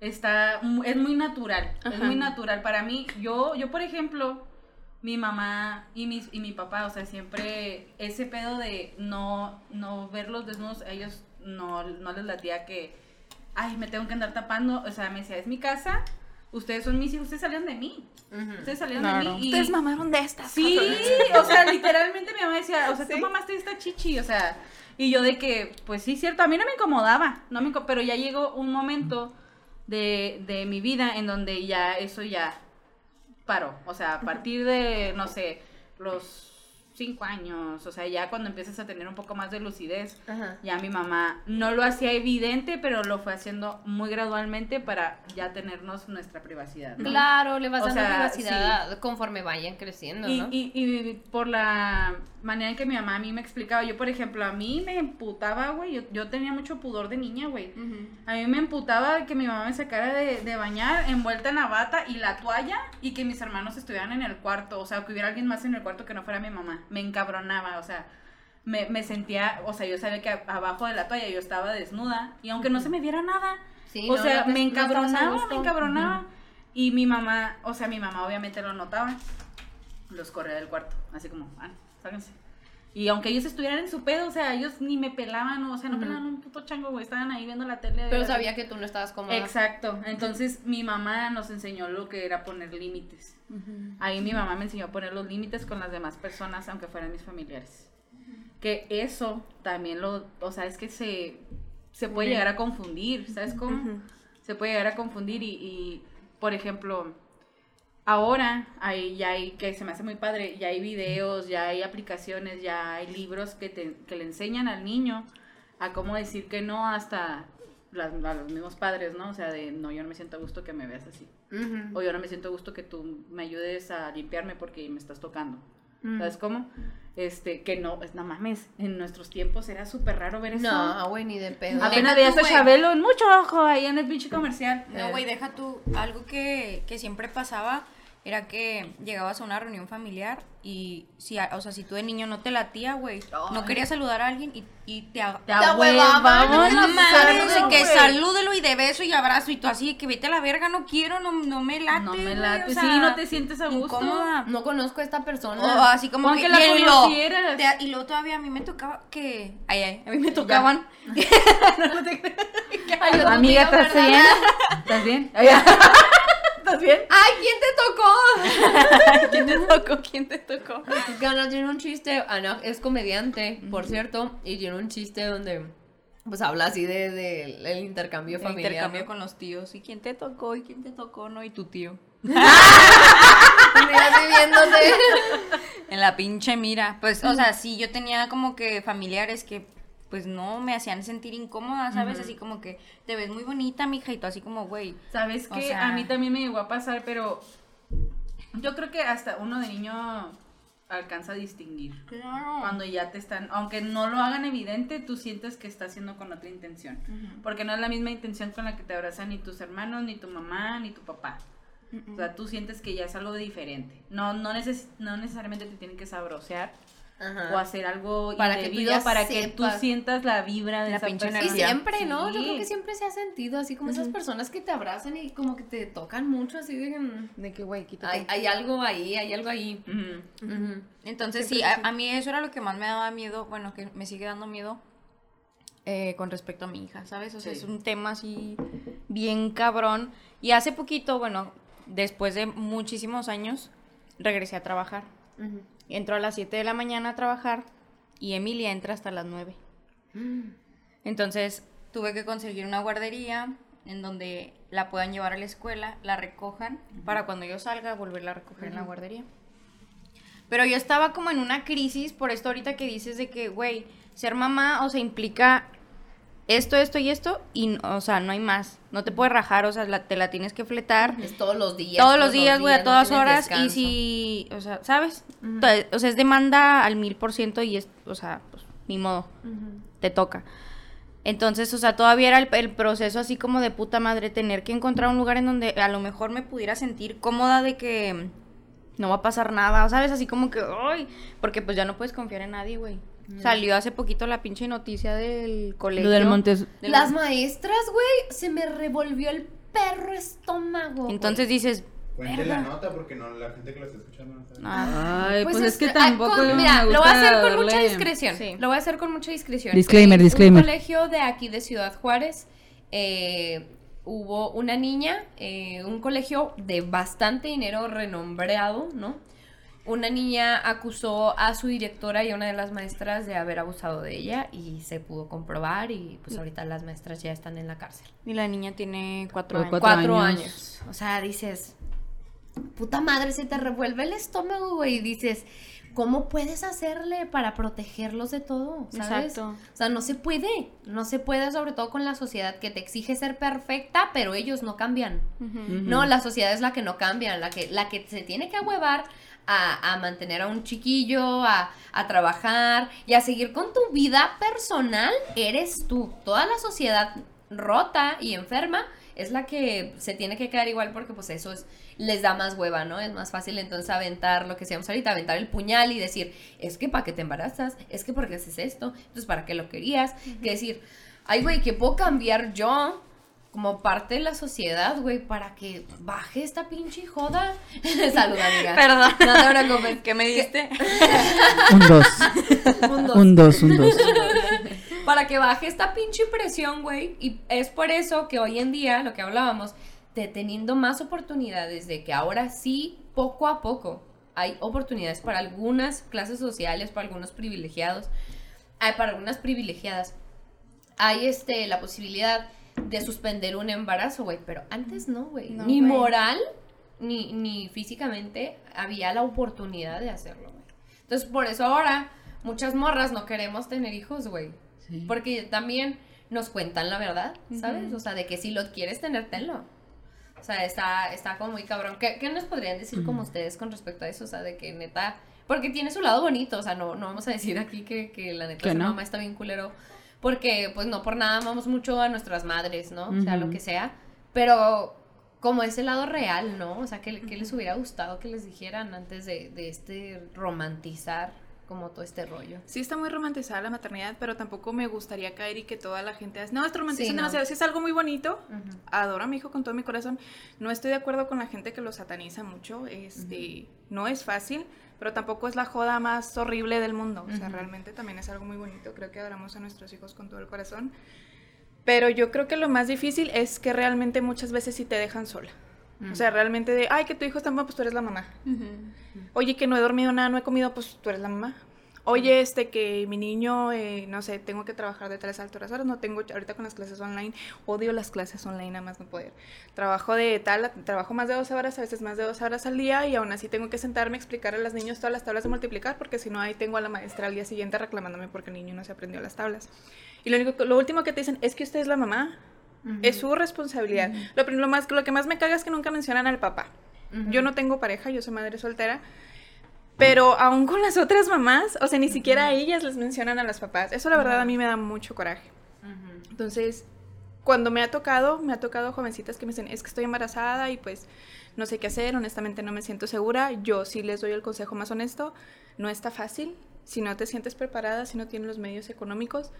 Está, es muy natural, es muy natural. Para mí, yo, yo por ejemplo, mi mamá y, mis, y mi papá, o sea, siempre ese pedo de no, no verlos desnudos, a ellos no, no les latía que, ay, me tengo que andar tapando. O sea, me decía, es mi casa, ustedes son mis hijos, ustedes salieron de mí. Ustedes salieron Claro. de mí. Y... Ustedes mamaron de estas. Sí, o sea, literalmente mi mamá decía, o sea, tú mamaste esta chichi, o sea, y yo de que, pues sí, cierto, a mí no me incomodaba, no me inco- pero ya llegó un momento de, de mi vida en donde ya eso ya paró, o sea, a partir de, no sé, los cinco años, o sea, ya cuando empiezas a tener un poco más de lucidez, Ajá. ya mi mamá no lo hacía evidente, pero lo fue haciendo muy gradualmente para ya tenernos nuestra privacidad. ¿no? Claro, le vas O dando sea, privacidad conforme vayan creciendo, Y, ¿no? y, y por la manera en que mi mamá a mí me explicaba, yo por ejemplo, a mí me emputaba, güey, yo, yo tenía mucho pudor de niña, güey. A mí me emputaba que mi mamá me sacara de, de bañar envuelta en la bata y la toalla y que mis hermanos estuvieran en el cuarto, o sea, que hubiera alguien más en el cuarto que no fuera mi mamá. Me encabronaba, o sea, me, me sentía, o sea, yo sabía que a- abajo de la toalla yo estaba desnuda y aunque no se me viera nada, Sí, o no, sea, no, me no encabronaba, me encabronaba. Y mi mamá, o sea, mi mamá obviamente lo notaba. Los corría del cuarto, así como, ah, sáquense. Y aunque ellos estuvieran en su pedo, o sea, ellos ni me pelaban, o sea, no pelaban un puto chango, güey, estaban ahí viendo la tele. Pero sabía que tú no estabas cómoda. Exacto. Entonces, mi mamá nos enseñó lo que era poner límites. Ahí mi mamá me enseñó a poner los límites con las demás personas, aunque fueran mis familiares. Que eso también lo, o sea, es que se, se puede llegar a confundir, ¿sabes cómo? Se puede llegar a confundir y, y, por ejemplo, ahora hay, ya hay, que se me hace muy padre, ya hay videos, ya hay aplicaciones, ya hay libros que, te, que le enseñan al niño a cómo decir que no hasta las- a los mismos padres, ¿no? O sea, de, no, yo no me siento a gusto que me veas así. Ujú. O yo no me siento a gusto que tú me ayudes a limpiarme porque me estás tocando. Mm. ¿Sabes cómo? Este, que no, es no mames, en nuestros tiempos era súper raro ver eso. No, güey, ni de pedo. Apenas veías a. Chabelo en mucho ojo ahí en el pinche comercial. No, güey, deja tú. Algo que, que siempre pasaba era que llegabas a una reunión familiar y, si, o sea, si tú de niño no te latía, güey, no querías saludar a alguien y, y te, Te ahuevaban, ahuevaban, No saludo, de que salúdelo y de beso y abrazo y tú así, que vete a la verga, no quiero, no, no me late. No me late, o sí, sea, no te sientes a gusto. incómoda. No conozco a esta persona. O así como Aunque que la y, luego- conocieras. te- y luego todavía a mí me tocaba que ay ay a mí me tocaban Ay, yo Amiga, también, ¿estás ¿verdad? bien? ¿Estás bien? ¿Estás bien? ¡Ay, quién te tocó! quién te tocó quién te tocó Gana tiene un chiste, Ana es comediante, por cierto, y tiene un chiste donde pues habla así de, de el intercambio El familiar. intercambio con los tíos y quién te tocó y quién te tocó no y tu tío así viéndose. en la pinche mira pues o sea sí yo tenía como que familiares que pues no me hacían sentir incómoda sabes así como que te ves muy bonita mija y tú así como güey ¿Sabes sea- A mí también me llegó a pasar, pero yo creo que hasta uno de niño alcanza a distinguir. claro Cuando ya te están, aunque no lo hagan evidente, tú sientes que está haciendo con otra intención. Porque no es la misma intención con la que te abrazan ni tus hermanos, ni tu mamá, ni tu papá. O sea, tú sientes que ya es algo diferente. No, no, neces- no necesariamente te tienen que sabrosear Ajá. o hacer algo Para que tú indebido para que tú sientas la vibra de La esa pinche persona. Y siempre, ¿no? Yo creo que siempre se ha sentido así como esas personas que te abrazan y como que te tocan mucho así de, mm, de que güey quítate hay, hay algo ahí, hay algo ahí. Entonces sí, a, a mí eso era lo que más me daba miedo, bueno, que me sigue dando miedo eh, con respecto a mi hija, ¿sabes? O sea, Sí. es un tema así bien cabrón. Y hace poquito, bueno, después de muchísimos años, regresé a trabajar. Entro a las 7 de la mañana a trabajar y Emilia entra hasta las 9. Entonces tuve que conseguir una guardería en donde la puedan llevar a la escuela, la recojan, para cuando yo salga volverla a recoger en la guardería. Pero yo estaba como en una crisis por esto ahorita que dices de que, güey, ser mamá, o sea, implica esto, esto y esto, y, o sea, no hay más. No te puedes rajar, o sea, la- te la tienes que fletar Es todos los días. todos los días, güey, a todas horas. Y si, o sea, ¿sabes? O sea, es demanda al mil por ciento y es, o sea, pues, ni modo, te toca. Entonces, o sea, todavía era el, el proceso así como de puta madre, tener que encontrar un lugar en donde a lo mejor me pudiera sentir cómoda de que no va a pasar nada, ¿sabes? Así como que, ay, porque pues ya no puedes confiar en nadie, güey. Salió hace poquito la pinche noticia del colegio. Lo del Montes. del- Las maestras, güey, se me revolvió el perro estómago. Entonces dices, Cuente la nota porque no, la gente que lo está escuchando no sabe. ah, Ay, pues, es que ah, tampoco. con- me mira, lo voy a hacer con mucha discreción. Sí. Lo voy a hacer con mucha discreción. Disclaimer, Es disclaimer. Un colegio de aquí de Ciudad Juárez eh, hubo una niña, eh, un colegio de bastante dinero renombrado, ¿no? Una niña acusó a su directora y a una de las maestras de haber abusado de ella y se pudo comprobar y pues ahorita las maestras ya están en la cárcel. Y la niña tiene cuatro años. Cuatro años. años. O sea, dices, puta madre, se te revuelve el estómago, güey. Y dices, ¿cómo puedes hacerle para protegerlos de todo? ¿Sabes? Exacto. O sea, no se puede. No se puede, sobre todo con la sociedad que te exige ser perfecta, pero ellos no cambian. No, la sociedad es la que no cambia, la que, la que se tiene que ahuevar a, a mantener a un chiquillo, a, a trabajar y a seguir con tu vida personal, eres tú. Toda la sociedad rota y enferma es la que se tiene que quedar igual porque pues eso es, les da más hueva, ¿no? Es más fácil entonces aventar lo que decíamos ahorita, aventar el puñal y decir, es que para qué te embarazas, es que porque haces esto, entonces para qué lo querías, que decir, ay güey, que puedo cambiar yo como parte de la sociedad, güey, para que baje esta pinche joda. Salud, amiga. Perdón. No te preocupes. ¿Qué me diste? Un dos. Un dos. Un dos, un dos. para que baje esta pinche presión, güey. Y es por eso que hoy en día, lo que hablábamos, de teniendo más oportunidades, de que ahora sí, poco a poco, hay oportunidades para algunas clases sociales, para algunos privilegiados, hay para algunas privilegiadas. Hay este, la posibilidad de suspender un embarazo, güey, pero antes no, güey. No, ni güey. moral, ni, ni físicamente había la oportunidad de hacerlo, güey. Entonces, por eso ahora muchas morras no queremos tener hijos, güey. Sí. Porque también nos cuentan la verdad, ¿sabes? O sea, de que si lo quieres tener, tenlo. O sea, está, está como muy cabrón. ¿Qué, qué nos podrían decir como ustedes con respecto a eso? O sea, de que neta... Porque tiene su lado bonito, o sea, no, no vamos a decir aquí que, que la neta su no. mamá está bien culero. Porque, pues, no por nada amamos mucho a nuestras madres, ¿no? O sea, lo que sea. Pero como ese lado real, ¿no? O sea, que, que les hubiera gustado que les dijeran antes de, de este romantizar como todo este rollo. Sí está muy romantizada la maternidad, pero tampoco me gustaría caer y que toda la gente hace, no, es romantizan Sí, no. demasiado, sí es algo muy bonito, Ujú. adoro a mi hijo con todo mi corazón, no estoy de acuerdo con la gente que lo sataniza mucho, este, no es fácil, pero tampoco es la joda más horrible del mundo, o sea, realmente también es algo muy bonito, creo que adoramos a nuestros hijos con todo el corazón, pero yo creo que lo más difícil es que realmente muchas veces sí te dejan sola. O sea, realmente de, ay, que tu hijo está mal, pues tú eres la mamá. Oye, que no he dormido nada, no he comido, pues tú eres la mamá. Oye, este, que mi niño, eh, no sé, tengo que trabajar de tres a altas horas, no tengo, ahorita con las clases online, odio las clases online, nada más no poder. Trabajo de tal, trabajo más de 12 horas, a veces más de 12 horas al día, y aún así tengo que sentarme a explicar a los niños todas las tablas de multiplicar, porque si no, ahí tengo a la maestra al día siguiente reclamándome porque el niño no se aprendió las tablas. Y lo, único, lo último que te dicen es que usted es la mamá, es su responsabilidad. más, lo que más me caga es que nunca mencionan al papá. Yo no tengo pareja, yo soy madre soltera. Pero aún con las otras mamás, o sea, ni siquiera a ellas les mencionan a los papás. Eso la verdad a mí me da mucho coraje. Entonces, cuando me ha tocado, me ha tocado jovencitas que me dicen, es que estoy embarazada y pues no sé qué hacer, honestamente no me siento segura. Yo sí les doy el consejo más honesto, no está fácil. Si no te sientes preparada, si no tienes los medios económicos,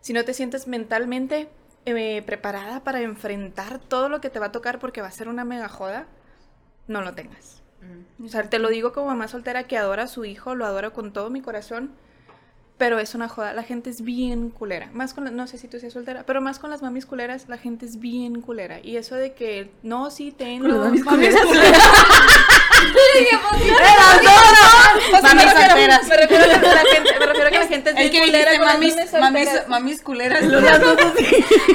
si no te sientes mentalmente eh, preparada para enfrentar todo lo que te va a tocar porque va a ser una mega joda, no lo tengas. O sea, te lo digo como mamá soltera que adora a su hijo, lo adoro con todo mi corazón, pero es una joda. La gente es bien culera. Más con, la- no sé si tú seas soltera, pero más con las mamis culeras, la gente es bien culera. Y eso de que, no, sí, mamis mamis culeras. culeras. O sea, Mamis solteras. Me refiero a que la gente, me refiero a que la gente es Es que culera dijiste con las mamis, mamis mamis, solteras. mamis culeras.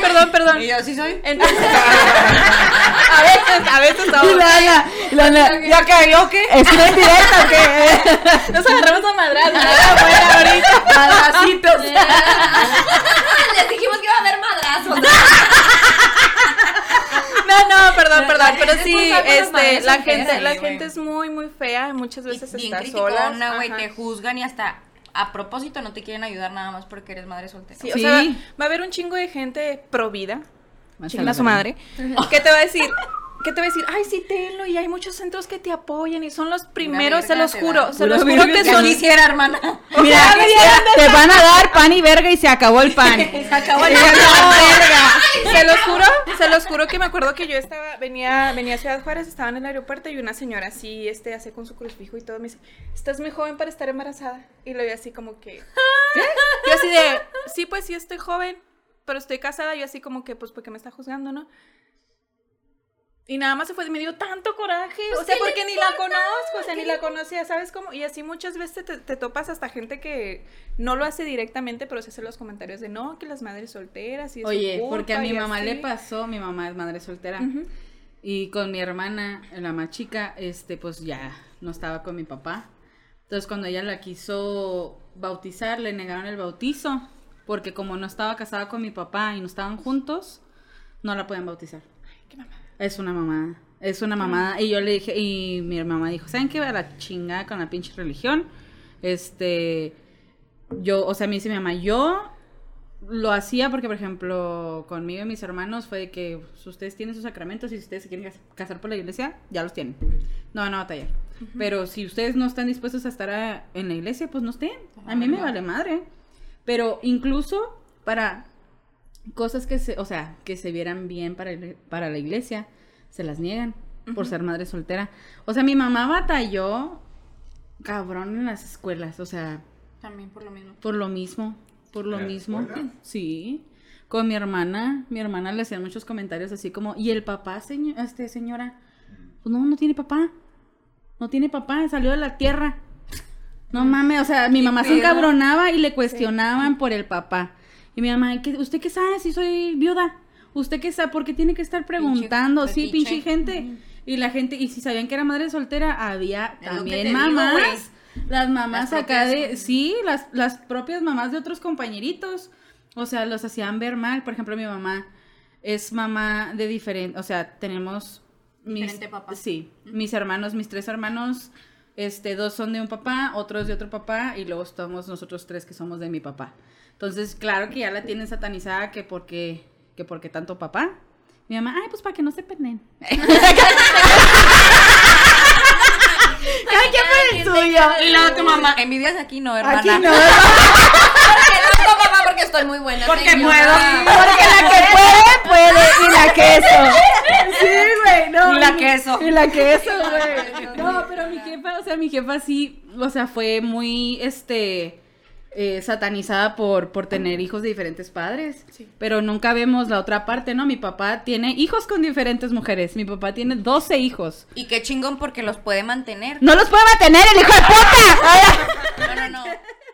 Perdón, perdón. Y yo sí soy. Entonces, a veces, a veces Y no. la Ana, la Ana, ¿Ya que yo qué? ¿Es una indirecta o qué? Nos agarramos a madrazos. ¿no? Bueno, ahorita. Madracitos. Les dijimos que iba a haber madrazos. No, no, perdón, perdón, pero sí, este, la gente, la güey. gente es muy, muy fea, muchas veces está sola. güey, te juzgan y hasta a propósito no te quieren ayudar nada más porque eres madre soltera. Sí, o sea, va a haber un chingo de gente pro vida, Más chinga su madre, que te va a decir, que te va a decir, ay, sí, tenlo, y hay muchos centros que te apoyan, y son los primeros, se los te juro, se los juro que son... Quisiera, hermana. Mira, te van a dar pan y verga y se acabó el pan. Se acabó el verga. Se los juro, se los juro que me acuerdo que yo estaba, venía, venía a Ciudad Juárez, estaba en el aeropuerto y una señora así, este, hace con su crucifijo y todo, me dice, estás muy joven para estar embarazada. Y lo vi así como que, Yo así de, sí, pues sí estoy joven, pero estoy casada, yo así como que, pues, ¿por qué me está juzgando, no? Y nada más se fue, me dio tanto coraje, o sea, porque ni la conozco, o sea, ni la conocía, ¿sabes cómo? Y así muchas veces te, te topas hasta gente que no lo hace directamente, pero se hace los comentarios de, no, que las madres solteras y Oye, porque a culpa", mi mamá así. le pasó, mi mamá es madre soltera. Y con mi hermana, la más chica, este, pues ya no estaba con mi papá. Entonces cuando ella la quiso bautizar, le negaron el bautizo. Porque como no estaba casada con mi papá y no estaban juntos, no la podían bautizar. qué mamada. Es una mamada. Es una mamada. Y yo le dije, y mi mamá dijo, ¿saben qué? A la chingada con la pinche religión. Este, yo, o sea, me dice mi mamá, yo lo hacía porque, por ejemplo, conmigo y mis hermanos fue de que pues, ustedes tienen sus sacramentos y si ustedes se quieren cas- casar por la iglesia, ya los tienen. No van a batallar. Pero si ustedes no están dispuestos a estar a- en la iglesia, pues no estén. A mí me vale madre. Pero incluso para cosas que se, o sea, que se vieran bien para, el- para la iglesia, se las niegan por ser madre soltera. O sea, mi mamá batalló cabrón en las escuelas, o sea, También por lo mismo. por lo mismo, por lo ¿En la mismo. escuela? Sí. Con mi hermana, mi hermana le hacían muchos comentarios así como, "¿Y el papá, señor, este señora?" Pues no, no tiene papá. No tiene papá, salió de la tierra. No mames, o sea, mi mamá se encabronaba y le cuestionaban por el papá. Y mi mamá, ¿qué- ¿usted qué sabe si soy viuda? ¿Usted qué sabe? ¿Por qué tiene que estar preguntando? sí, pinche gente. Y la gente, y si sabían que era madre soltera, había Es también digo, mamás. las mamás Las acá de, sí, las, las propias mamás de otros compañeritos. O sea, los hacían ver mal. Por ejemplo, mi mamá es mamá de diferente, o sea, tenemos mis, Diferente papá. Sí, mis hermanos, mis tres hermanos, este, dos son de un papá, otros de otro papá, y luego estamos nosotros tres que somos de mi papá. Entonces, claro que ya la tienen satanizada que porque, que porque tanto papá. Mi mamá, ay, pues para que no se penden. Cada quien por el suyo. Y luego tu mamá, envidias aquí no, hermana. Aquí no. Porque no, papá, porque estoy muy buena. Porque señora. puedo. Porque la que puede, puede. Y la queso. Sí, güey, no. Y la queso. Y la queso, güey. No, pero mi jefa, o sea, mi jefa sí, o sea, fue muy, este, eh, satanizada por, por tener hijos de diferentes padres. Pero nunca vemos la otra parte, ¿no? Mi papá tiene hijos con diferentes mujeres. Mi papá tiene 12 hijos. Y qué chingón porque los puede mantener. No los puede mantener el hijo de puta. No, no, no.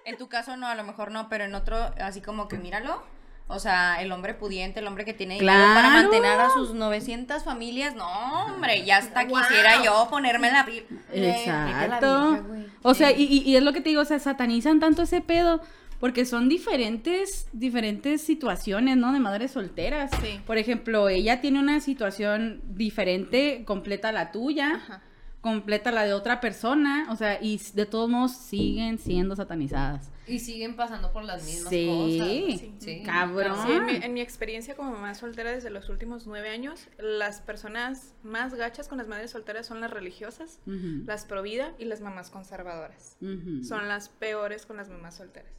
En tu caso no, a lo mejor no, pero en otro, así como que míralo. O sea, el hombre pudiente, el hombre que tiene dinero para mantener a sus 900 familias. No, hombre, ya hasta quisiera yo ponerme la... Exacto. O sea, y, es lo que te digo, o sea, satanizan tanto ese pedo. Porque son diferentes, diferentes situaciones, ¿no? De madres solteras. Sí. Por ejemplo, ella tiene una situación diferente, completa la tuya, Ajá. completa la de otra persona, o sea, y de todos modos siguen siendo satanizadas. Y siguen pasando por las mismas Sí. cosas. Sí. Sí. Cabrón. Sí, en mi, en mi experiencia como mamá soltera desde los últimos nueve años, las personas más gachas con las madres solteras son las religiosas, Ujú, las pro vida y las mamás conservadoras. ujú. Son las peores con las mamás solteras.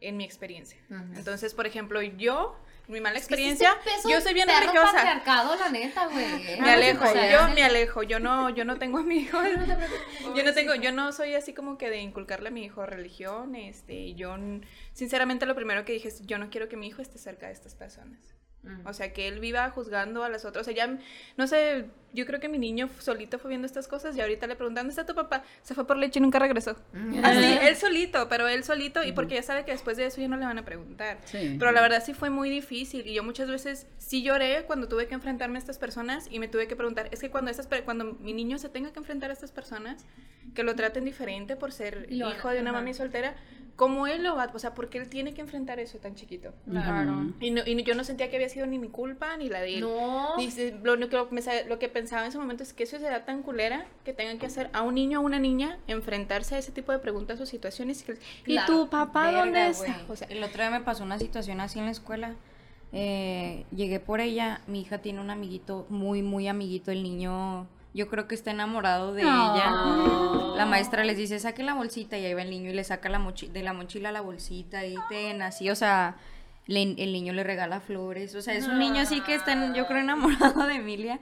En mi experiencia. Entonces, por ejemplo, yo, mi mala experiencia, yo soy bien religiosa. la neta, güey. Me alejo, O sea, yo me alejo, yo no, yo no tengo a mi hijo, yo no tengo, yo no soy así como que de inculcarle a mi hijo religión, este, yo, sinceramente lo primero que dije es, yo no quiero que mi hijo esté cerca de estas personas, o sea, que él viva juzgando a las otras, o sea, ya, no sé, yo creo que mi niño solito fue viendo estas cosas y ahorita le preguntan, ¿dónde está tu papá? Se fue por leche y nunca regresó, así, él solito, pero él solito, y porque ya sabe que después de eso ya no le van a preguntar, Sí. pero la verdad sí fue muy difícil y yo muchas veces sí lloré cuando tuve que enfrentarme a estas personas y me tuve que preguntar, es que cuando estas cuando mi niño se tenga que enfrentar a estas personas, que lo traten diferente por ser lo- hijo de una ajá. mami soltera, ¿cómo él lo va? O sea, porque él tiene que enfrentar eso tan chiquito. Claro. Y, no- y yo no sentía que había sido ni mi culpa ni la de él. No. Ni lo, único que lo que pensaba en ese momento es que eso será tan culera que tengan que hacer a un niño o una niña enfrentarse a ese tipo de preguntas o situaciones. Y, que- ¿Y tu papá dónde está? güey. O sea, el otro día me pasó una situación así en la escuela. Eh, llegué por ella, mi hija tiene un amiguito, muy, muy amiguito, el niño, yo creo que está enamorado de ella. La maestra les dice, saque la bolsita, y ahí va el niño y le saca la de la mochila la bolsita y ten, así, o sea, le- el niño le regala flores, o sea, es un niño así que está, yo creo, enamorado de Emilia.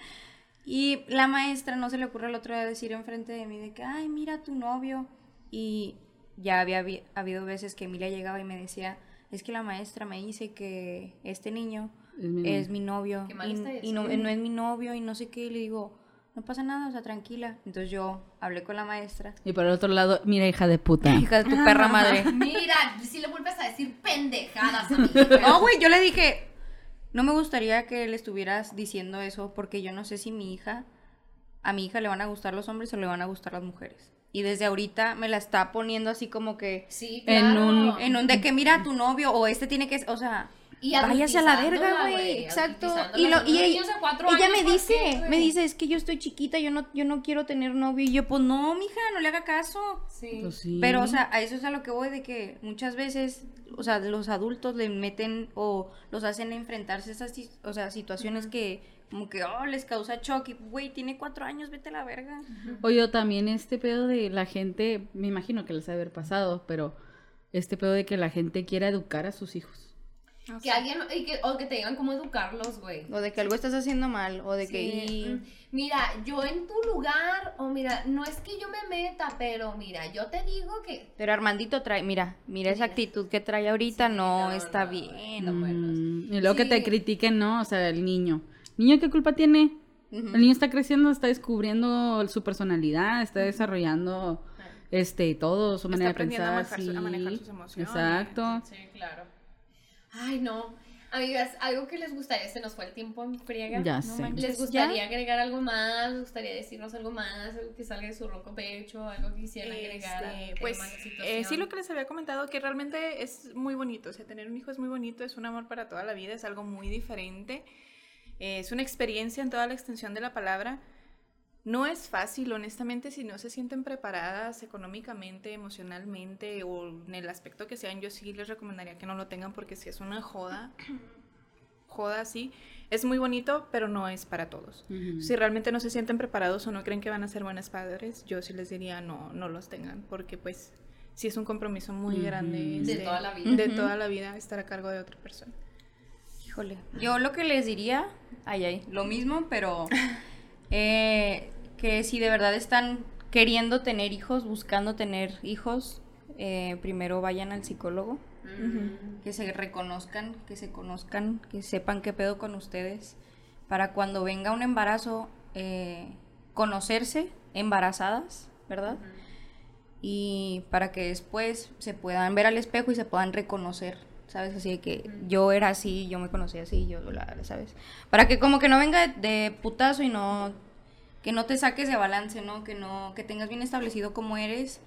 Y la maestra no se le ocurre el otro día decir enfrente de mí de que, ay, mira tu novio. Y ya había habi- habido veces que Emilia llegaba y me decía, es que la maestra me dice que este niño Es mi es mi novio Qué mal y, está y eso. no, no es mi novio y no sé qué. Y le digo, no pasa nada, o sea, tranquila. Entonces yo hablé con la maestra. Y por el otro lado, mira, hija de puta. Hija de tu perra madre. Mira, si le vuelves a decir pendejadas a mi hija. No, güey, yo le dije, no me gustaría que le estuvieras diciendo eso porque yo no sé si mi hija, a mi hija le van a gustar los hombres o le van a gustar las mujeres. Y desde ahorita me la está poniendo así como que Sí, En claro. un- en un de que mira a tu novio o este tiene que, o sea, Y váyase a la verga, güey, exacto. Y lo y ella, me ¿por dice, qué, me dice, es que yo estoy chiquita, yo no yo no quiero tener novio y yo pues no, mija, no le haga caso. Sí. Pues sí. Pero, o sea, a eso es a lo que voy, de que muchas veces, o sea, los adultos le meten o los hacen enfrentarse a esas o sea, situaciones que como que, oh, les causa shock y, güey, tiene cuatro años, vete a la verga. Oye, también este pedo de la gente, me imagino que les ha de haber pasado, pero este pedo de que la gente quiera educar a sus hijos. Que alguien, y que, o que te digan cómo educarlos, güey. O de que algo estás haciendo mal, o de Sí, que... y- mm, Mira, yo en tu lugar, o mira, no es que yo me meta, pero mira, yo te digo que. Pero Armandito trae, mira, mira esa actitud que trae ahorita, no, no, está no, bien. no, bueno. Mm, y luego que te critiquen, ¿no? O sea, el niño. ¿Niño qué culpa tiene? El niño está creciendo, está descubriendo su personalidad, está desarrollando este todo, su Está manera de aprendiendo a pensar. manejar su- a manejar sus emociones. Exacto. Sí, claro. Ay, no. Amigas, algo que les gustaría, se nos fue el tiempo en friega. Ya No sé. ¿Les gustaría agregar algo más? ¿Les gustaría decirnos algo más? Algo que salga de su ronco pecho, algo que quisieran agregar. Este, tema, pues eh, sí lo que les había comentado que realmente es muy bonito, o sea, tener un hijo es muy bonito, es un amor para toda la vida, es algo muy diferente, eh, es una experiencia en toda la extensión de la palabra. No es fácil, honestamente, si no se sienten preparadas económicamente, emocionalmente o en el aspecto que sean, yo sí les recomendaría que no lo tengan porque si es una joda, joda así, es muy bonito, pero no es para todos. Si realmente no se sienten preparados o no creen que van a ser buenos padres, yo sí les diría no, no los tengan, porque pues sí es un compromiso muy grande. De toda la vida. De toda la vida estar a cargo de otra persona. Híjole, yo lo que les diría, ay, ay, lo mismo, pero eh, que si de verdad están queriendo tener hijos, buscando tener hijos, eh, primero vayan al psicólogo, que se reconozcan, que se conozcan, que sepan qué pedo con ustedes, para cuando venga un embarazo, eh, conocerse embarazadas, ¿verdad? Y para que después se puedan ver al espejo y se puedan reconocer, ¿sabes? Así de que yo era así, yo me conocí así, yo, ¿sabes? Para que como que no venga de, de putazo y no, que no te saques de balance, ¿no? Que no, que tengas bien establecido cómo eres,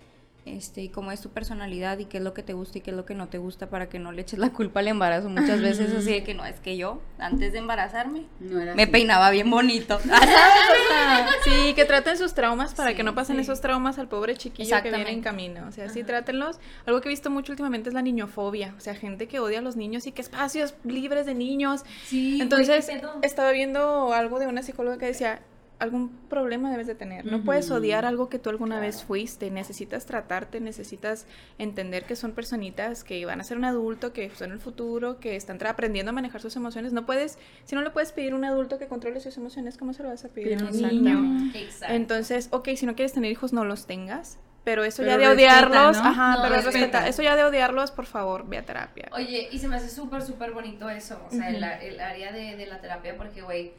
este, y cómo es tu personalidad y qué es lo que te gusta y qué es lo que no te gusta para que no le eches la culpa al embarazo muchas veces así de que no, es que yo, antes de embarazarme, No me así. peinaba bien bonito. Ah, Sí, que traten sus traumas para Sí, que no pasen sí. esos traumas al pobre chiquillo que viene en camino. O sea, sí, trátenlos. Algo que he visto mucho últimamente es la niñofobia. O sea, gente que odia a los niños y que espacios libres de niños. Sí, Entonces, estaba viendo algo de una psicóloga que decía, algún problema debes de tener. No puedes odiar algo que tú alguna vez fuiste. Necesitas tratarte, necesitas entender que son personitas que van a ser un adulto, que son el futuro, que están aprendiendo a manejar sus emociones. No puedes, si no le puedes pedir a un adulto que controle sus emociones, ¿cómo se lo vas a pedir a un niño? Exacto. Entonces, ok, si no quieres tener hijos, no los tengas. Pero eso Pero ya de respeta, odiarlos, ¿no? ajá, No, pero respeta. respeta. Eso ya de odiarlos, por favor, ve a terapia. Oye, y se me hace súper, súper bonito eso, o sea, el, el área de, de la terapia, porque, güey,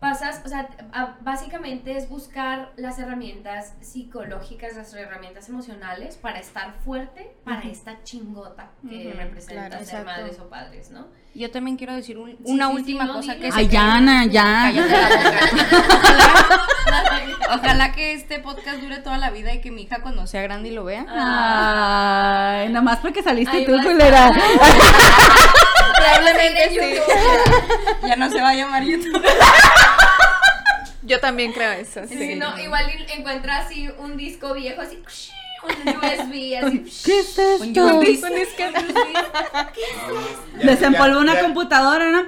pasas, o sea, a- básicamente es buscar las herramientas psicológicas, las herramientas emocionales para estar fuerte para esta chingota que Ujú, representa claro, ser exacto. madres o padres, ¿no? Yo también quiero decir un- Sí, una sí, sí, última no, cosa que Ay, ya, Ana, ya. Ojalá, que este podcast dure toda la vida y que mi hija cuando sea grande y lo vea. Ay, nada más porque saliste tú, culera. Probablemente sí. Ya no se va a llamar YouTube. Yo también creo eso, sí. Sí, no, igual encuentra así un disco viejo, así, un USB, así. ¿Qué es Un esto? USB. Un disquete. Ya- Desempolvó ya- una ya- computadora, ¿no?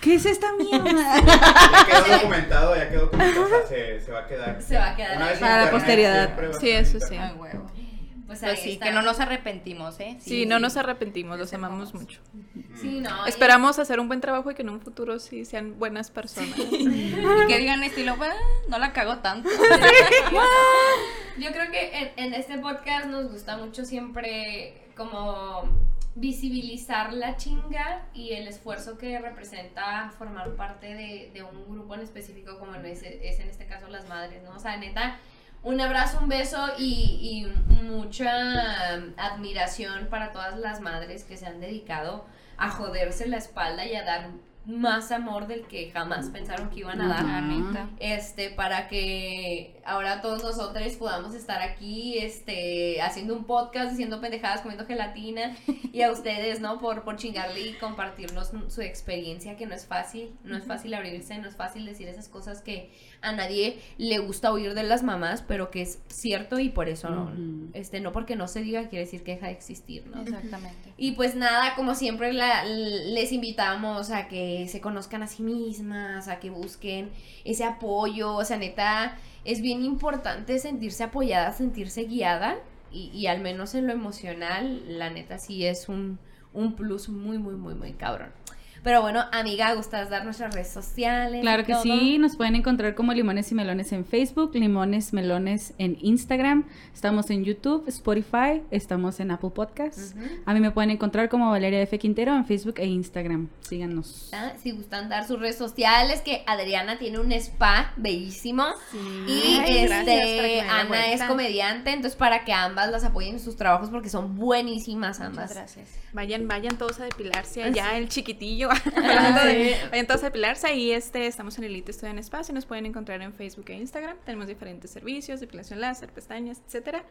¿Qué es esta mierda? Ya quedó documentado, ya quedó documentado, o sea, se, se va a quedar. Se va a quedar Para la posteridad. Sí, eso sí. Ay, huevo. Pues ahí Pues sí, está. que no nos arrepentimos, ¿eh? Sí, no nos arrepentimos, los amamos mucho. Sí, no. y- Esperamos hacer un buen trabajo y que en un futuro sí sean buenas personas. Y que digan estilo, "Bueno, no la cago tanto. Yo creo que en, en este podcast nos gusta mucho siempre como visibilizar la chinga y el esfuerzo que representa formar parte de, de un grupo en específico como es en este caso las madres, ¿no? O sea, neta, un abrazo, un beso y, y mucha admiración para todas las madres que se han dedicado a joderse la espalda y a dar más amor del que jamás pensaron que iban a dar. Este, para que ahora todos nosotros podamos estar aquí, este, haciendo un podcast, diciendo pendejadas, comiendo gelatina, y a ustedes, ¿no? Por, por chingarle y compartirnos su experiencia, que no es fácil, no es fácil abrirse, no es fácil decir esas cosas que a nadie le gusta oír de las mamás, pero que es cierto y por eso no, este, no porque no se diga quiere decir que deja de existir, ¿no? Exactamente. Y pues nada, como siempre la- les invitamos a que se conozcan a sí mismas, a que busquen ese apoyo, o sea, neta, es bien importante sentirse apoyada, sentirse guiada y, y al menos en lo emocional, la neta sí es un, un plus muy, muy, muy, muy cabrón. Pero bueno, amiga, ¿gustas dar nuestras redes sociales? Claro que todo? sí, nos pueden encontrar como Limones y Melones en Facebook, Limones Melones en Instagram, estamos en YouTube, Spotify, estamos en Apple Podcasts. A mí me pueden encontrar como Valeria F. Quintero en Facebook e Instagram. Síganos. Ah, Si gustan dar sus redes sociales, que Adriana tiene un spa bellísimo. Y Ay, este, Ana es comediante, entonces para que ambas las apoyen en sus trabajos porque son buenísimas ambas. Muchas gracias. Vayan, vayan todos a depilarse allá, el chiquitillo. Hablando de- Vayan todos a depilarse y este, estamos en Elite Estudio en Espacio. Nos pueden encontrar en Facebook e Instagram. Tenemos diferentes servicios, depilación láser, pestañas, etcétera.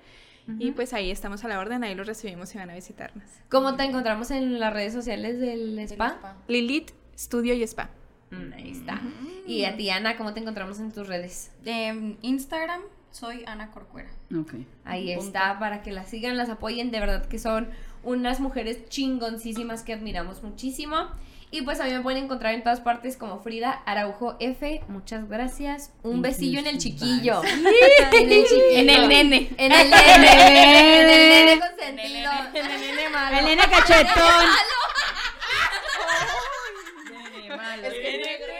Y pues ahí estamos a la orden, ahí los recibimos y van a visitarnos. ¿Cómo te encontramos en las redes sociales del spa? Lilith Studio y Spa. Mm, ahí está. Y a ti, Ana, ¿cómo te encontramos en tus redes? En Instagram soy Ana Corcuera. Ok. Ahí Punto. está, para que las sigan, las apoyen. De verdad que son unas mujeres chingoncísimas que admiramos muchísimo. Y pues a mí me pueden encontrar en todas partes como Frida Araujo F. Muchas gracias. Un besillo en el chiquillo. en el chiquillo. En el nene. En el nene. en el nene consentido. En el nene malo. El nene cachetón. El nene malo. Es que negro.